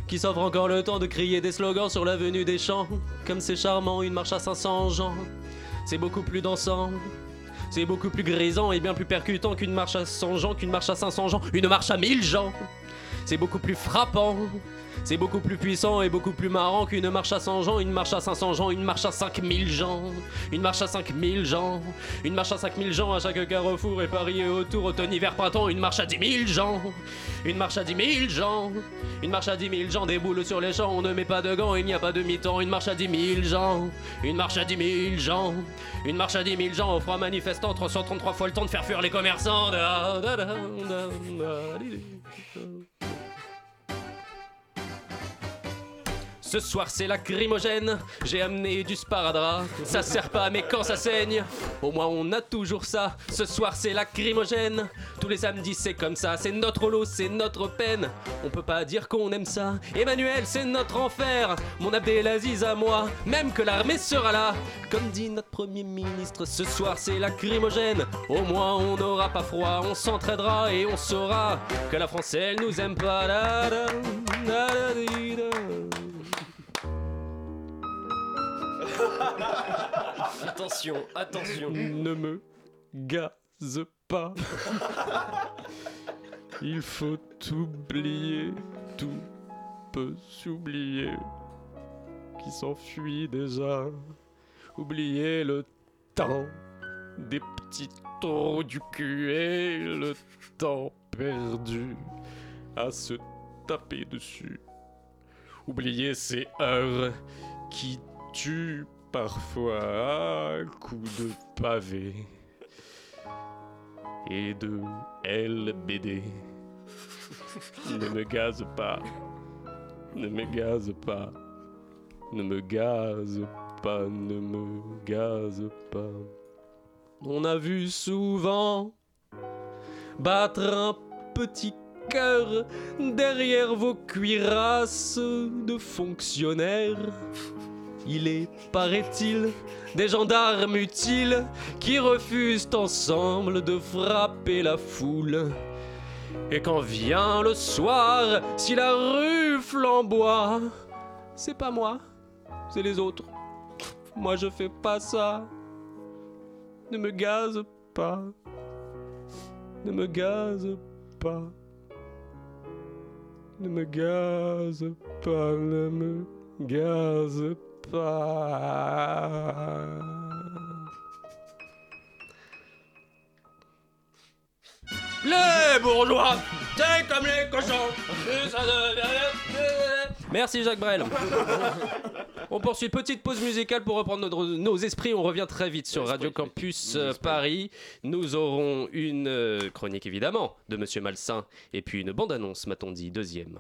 qui s'offre encore le temps de crier des slogans sur l'avenue des champs. Comme c'est charmant, une marche à 500 gens, c'est beaucoup plus dansant. C'est beaucoup plus grisant et bien plus percutant qu'une marche à 100 gens, qu'une marche à 500 gens, une marche à 1000 gens. C'est beaucoup plus frappant, c'est beaucoup plus puissant et beaucoup plus marrant qu'une marche à 100 gens, une marche à 500 gens, une marche à 5000 gens, une marche à 5000 gens, une marche à 5000 gens à chaque carrefour et Paris et autour, automne, hiver, printemps, une marche à 10 000 gens, une marche à 10 000 gens, une marche à 10 000 gens, des boules sur les champs, on ne met pas de gants, il n'y a pas de mi-temps, une marche à 10 000 gens, une marche à 10 000 gens, une marche à 10 000 gens offre à manifestants 333 fois le temps de faire fuir les commerçants. Da, Ce soir c'est lacrymogène, j'ai amené du sparadrap. Ça sert pas mais quand ça saigne, au moins on a toujours ça. Ce soir c'est lacrymogène, tous les samedis c'est comme ça. C'est notre lot, c'est notre peine. On peut pas dire qu'on aime ça. Emmanuel c'est notre enfer, mon Abdelaziz à moi. Même que l'armée sera là, comme dit notre premier ministre. Ce soir c'est lacrymogène, au moins on n'aura pas froid. On s'entraidera et on saura que la France elle nous aime pas. Da, Attention, attention. Ne me gaze pas. Il faut oublier, tout peut s'oublier. Qui s'enfuit déjà. Oublier le temps des petits trous du cul et le temps perdu à se taper dessus. Oublier ces heures qui tuent parfois à coups de pavé et de LBD. Ne me gaze pas, ne me gaze pas, ne me gaze pas, ne me gaze pas. On a vu souvent battre un petit cœur derrière vos cuirasses de fonctionnaires. Il est, paraît-il, des gendarmes utiles qui refusent ensemble de frapper la foule. Et quand vient le soir, si la rue flamboie, c'est pas moi, c'est les autres. Moi je fais pas ça. Ne me gaze pas. Ne me gaze pas. Ne me gaze pas, ne me gaze pas. Les bourgeois, c'est comme les cochons. et ça devient- Merci Jacques Brel. On poursuit petite pause musicale pour reprendre notre- nos esprits. On revient très vite sur Radio Campus euh, Paris. Nous aurons une euh, chronique évidemment de Monsieur Malsain et puis une bande-annonce, m'a-t-on dit, deuxième.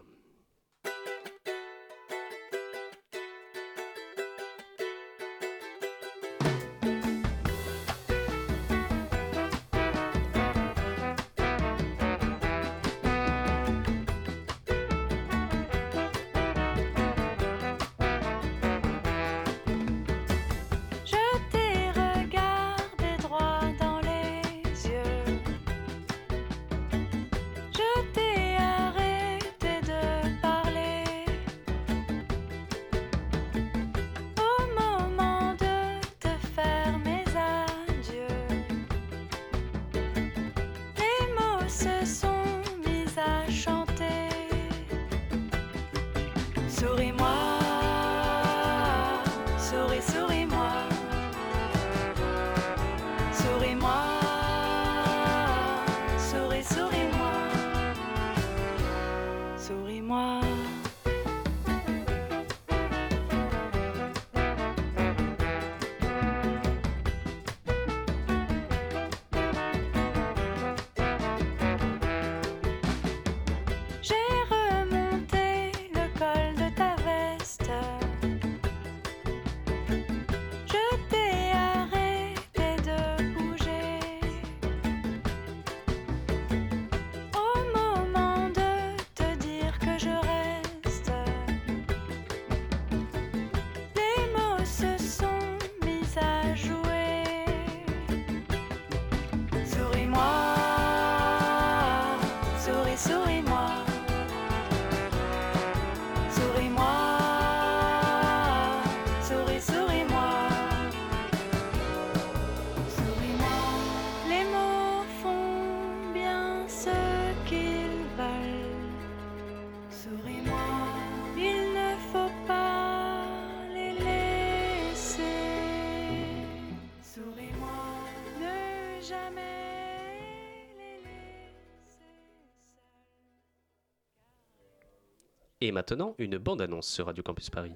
Et maintenant, une bande-annonce sur Radio Campus Paris.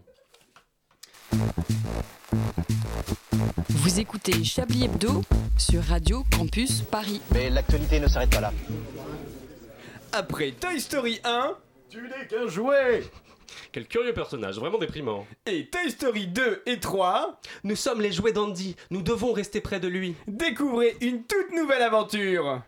Vous écoutez Chablis Hebdo sur Radio Campus Paris. Mais l'actualité ne s'arrête pas là. Après Toy Story 1, Tu n'es qu'un jouet Quel curieux personnage, vraiment déprimant. et Toy Story 2 et 3, Nous sommes les jouets d'Andy, nous devons rester près de lui. découvrez une toute nouvelle aventure.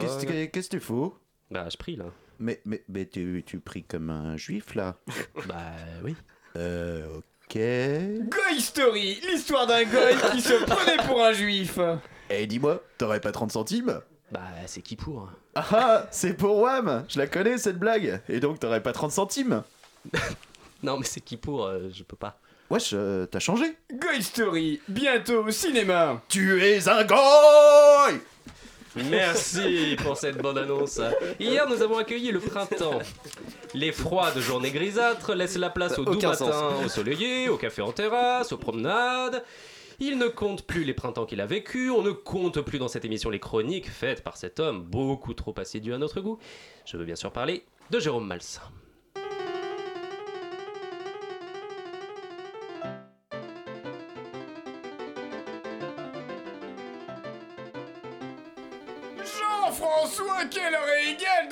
Qu'est-ce que tu fous? Bah, je prie là. Mais, mais, mais tu, tu pries comme un juif là Bah, oui. Euh, ok. Goy Story, l'histoire d'un goy qui se prenait pour un juif. Eh, dis-moi, t'aurais pas 30 centimes? Bah, c'est qui pour? Ah ah, c'est pour Wam Je la connais cette blague Et donc t'aurais pas 30 centimes? Non, mais c'est qui pour euh, Je peux pas. Wesh, euh, t'as changé Goy Story, bientôt au cinéma. Tu es un goy Merci pour cette bonne annonce. Hier, nous avons accueilli le printemps. Les froides journées grisâtres laissent la place au doux Aucun matin, sens. au soleillé, au café en terrasse, aux promenades. Il ne compte plus les printemps qu'il a vécus, on ne compte plus dans cette émission les chroniques faites par cet homme beaucoup trop assidu à notre goût. Je veux bien sûr parler de Jérôme Malsain. Heure égale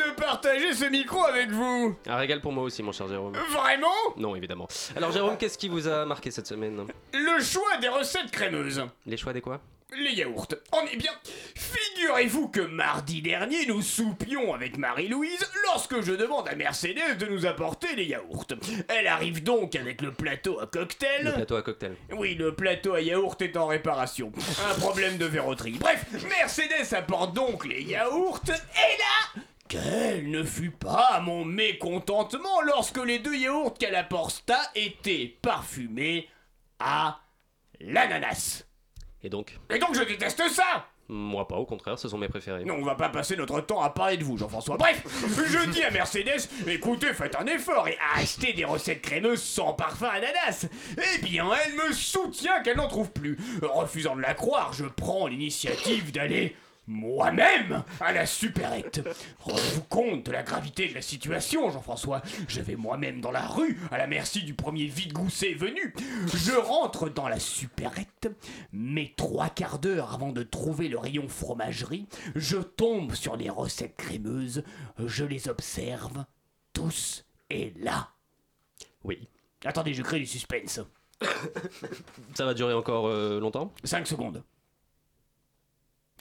de partager ce micro avec vous. Un régal pour moi aussi, mon cher Jérôme. Vraiment Non, évidemment. Alors, Jérôme, qu'est-ce qui vous a marqué cette semaine? Le choix des recettes crémeuses. Les choix des quoi? Les yaourts. On est bien. Figurez-vous que mardi dernier, nous soupions avec Marie-Louise lorsque je demande à Mercedes de nous apporter les yaourts. Elle arrive donc avec le plateau à cocktail. Le plateau à cocktail. Oui, le plateau à yaourt est en réparation. Un problème de verroterie. Bref, Mercedes apporte donc les yaourts et là. Quel ne fut pas mon mécontentement lorsque les deux yaourts qu'elle apporta étaient parfumés à l'ananas. Et donc Et donc je déteste ça Moi pas, au contraire, ce sont mes préférés. Non, on va pas passer notre temps à parler de vous, Jean-François. Bref, je dis à Mercedes, écoutez, faites un effort et achetez des recettes crémeuses sans parfum ananas. Eh bien, elle me soutient qu'elle n'en trouve plus. Refusant de la croire, je prends l'initiative d'aller moi-même à la supérette. Rendez-vous compte de la gravité de la situation, Jean-François. Je vais moi-même dans la rue, à la merci du premier vide-gousset venu. Je rentre dans la supérette, mais trois quarts d'heure avant de trouver le rayon fromagerie, je tombe sur les recettes crémeuses, je les observe, tous et là. Oui. Attendez, je crée du suspense. Ça va durer encore euh, longtemps? 5 secondes.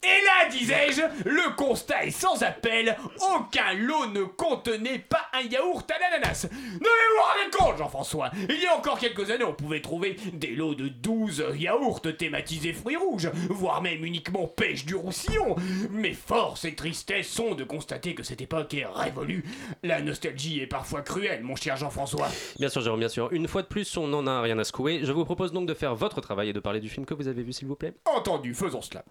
Et là, disais-je, le constat est sans appel, aucun lot ne contenait pas un yaourt à l'ananas. Vous vous rendez compte, Jean-François Il y a encore quelques années, on pouvait trouver des lots de 12 yaourts thématisés fruits rouges, voire même uniquement pêche du roussillon. Mais force et tristesse sont de constater que cette époque est révolue. La nostalgie est parfois cruelle, mon cher Jean-François. Bien sûr, Jérôme, bien sûr. Une fois de plus, on n'en a rien à secouer. Je vous propose donc de faire votre travail et de parler du film que vous avez vu, s'il vous plaît. Entendu, faisons cela.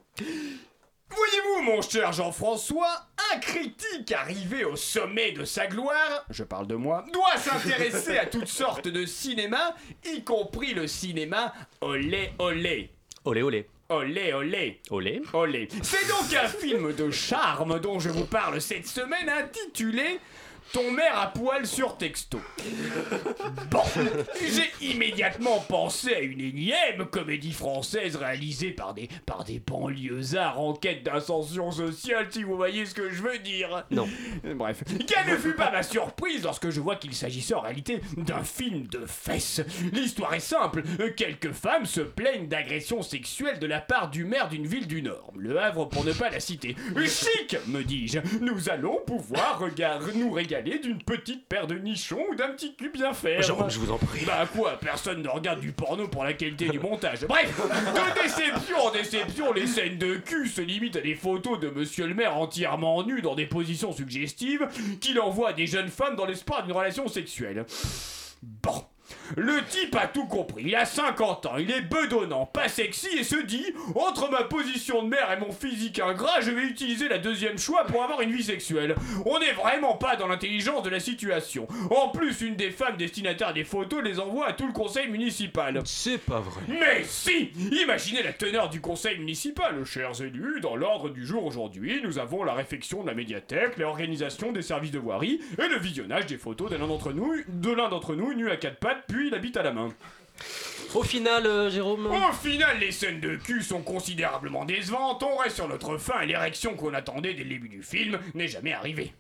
Voyez-vous, mon cher Jean-François, un critique arrivé au sommet de sa gloire, je parle de moi, doit s'intéresser à toutes sortes de cinéma, y compris le cinéma olé olé. Olé, olé. Olé olé. Olé. Olé. C'est donc un film de charme dont je vous parle cette semaine intitulé Ton mère à poil sur texto. Bon, j'ai immédiatement pensé à une énième comédie française réalisée par des, par des banlieusards en quête d'ascension sociale, si vous voyez ce que je veux dire. Non. Bref, quelle ne fut pas ma surprise lorsque je vois qu'il s'agissait en réalité d'un film de fesses. L'histoire est simple, quelques femmes se plaignent d'agressions sexuelles de la part du maire d'une ville du Nord, Le Havre pour ne pas la citer. Chic, me dis-je, nous allons pouvoir regard- nous régaler d'une petite paire de nichons ou d'un petit cul bien. Jérôme, je vous en prie. Bah quoi, personne ne regarde du porno pour la qualité du montage. Bref, de déception en déception, les scènes de cul se limitent à des photos de monsieur le maire entièrement nu dans des positions suggestives qu'il envoie à des jeunes femmes dans l'espoir d'une relation sexuelle. Bon. Le type a tout compris, il a 50 ans, il est bedonnant, pas sexy et se dit Entre ma position de mère et mon physique ingrat, je vais utiliser la deuxième choix pour avoir une vie sexuelle. On n'est vraiment pas dans l'intelligence de la situation. En plus, une des femmes destinataires des photos les envoie à tout le conseil municipal. C'est pas vrai. Mais si Imaginez la teneur du conseil municipal, chers élus. Dans l'ordre du jour aujourd'hui, nous avons la réfection de la médiathèque, l'organisation des services de voirie et le visionnage des photos de l'un d'entre nous, de l'un d'entre nous nu à quatre pattes puis la bite à la main. Au final, euh, Jérôme Au final, les scènes de cul sont considérablement décevantes. On reste sur notre fin et l'érection qu'on attendait dès le début du film n'est jamais arrivée.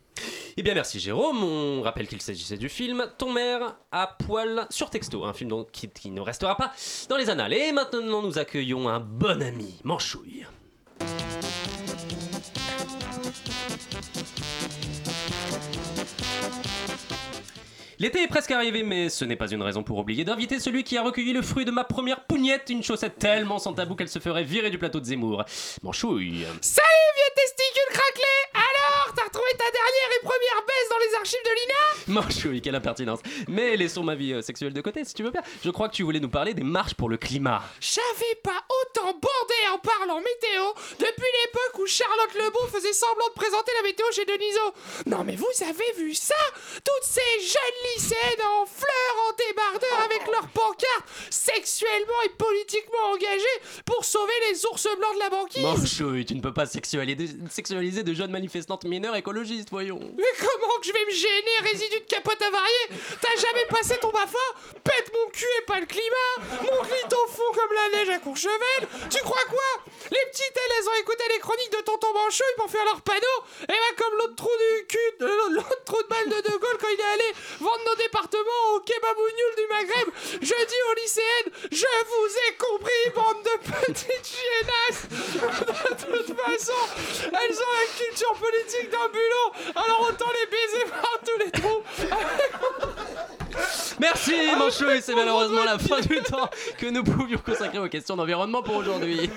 Eh bien merci Jérôme, on rappelle qu'il s'agissait du film Ton mère à poil sur texto, un film donc qui, qui ne restera pas dans les annales. Et maintenant nous accueillons un bon ami, Manchouille. L'été est presque arrivé, mais ce n'est pas une raison pour oublier d'inviter celui qui a recueilli le fruit de ma première pougnette, une chaussette tellement sans tabou qu'elle se ferait virer du plateau de Zemmour. Manchouille. Salut vieux testicule craquelé Alors, t'as retrouvé ta dernière et première baisse dans les archives de l'INA? Manchouille, quelle impertinence. Mais laissons ma vie euh, sexuelle de côté si tu veux bien. Je crois que tu voulais nous parler des marches pour le climat. J'avais pas autant bordé en parlant météo depuis l'époque où Charlotte Lebeau faisait semblant de présenter la météo chez Deniso. Non mais vous avez vu ça? Toutes ces jeunes lycéennes en fleurs, en débardeur avec leurs pancartes sexuellement et politiquement engagées pour sauver les ours blancs de la banquise. Manchouille, tu ne peux pas sexualiser, sexualiser de jeunes manifestantes mineures voyons. Mais comment que je vais me gêner, résidu de capote avarié T'as jamais passé ton BAFA Pète mon cul et pas le climat Mon clit au fond comme la neige à Courchevel Tu crois quoi Les petites, elles, ont écouté les chroniques de Tonton Manchouille pour faire leur panneau Et bah comme l'autre trou du cul, de- l'autre trou de balle de De Gaulle quand il est allé vendre nos départements au kebabougnol du Maghreb Je dis aux lycéennes, je vous ai compris, bande de petites chiennasses De toute façon, elles ont la culture politique d'un Alors autant les baiser par tous les trous. Merci Manchouille, c'est malheureusement la fin du temps que nous pouvions consacrer aux questions d'environnement pour aujourd'hui.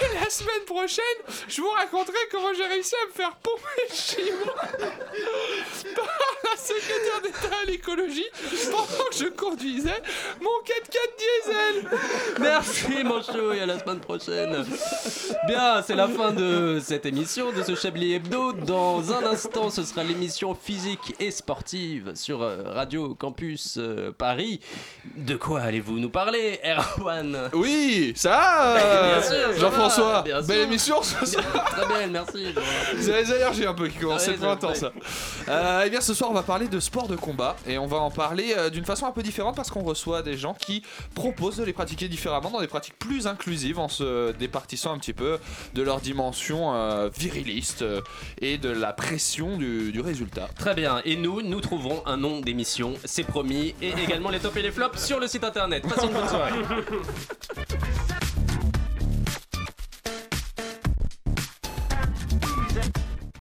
Et la semaine prochaine, je vous raconterai comment j'ai réussi à me faire pomper chez moi par la secrétaire d'État à l'écologie pendant que je conduisais mon 4x4 diesel. Merci Manchouille, à la semaine prochaine. Bien, c'est la fin de cette émission, de ce Chablis Hebdo. Dans un instant, ce sera l'émission physique et sportive sur euh, Radio Campus euh, Paris. De quoi allez-vous nous parler, Erwan? Oui, ça va, Bien sûr, ça va, Jean-François bien sûr. Belle émission ce soir Très belle, merci. C'est les allergies un peu qui commencent, Ah c'est ouais, pas ça. Euh, eh bien ce soir on va parler de sport de combat et on va en parler euh, d'une façon un peu différente parce qu'on reçoit des gens qui proposent de les pratiquer différemment dans des pratiques plus inclusives en se départissant un petit peu de leur dimension euh, viriliste euh, et de la pression du, du résultat. Très bien, et nous, nous trouverons un nom d'émission, c'est promis, et également les tops et les flops sur le site internet. Passez une bonne soirée.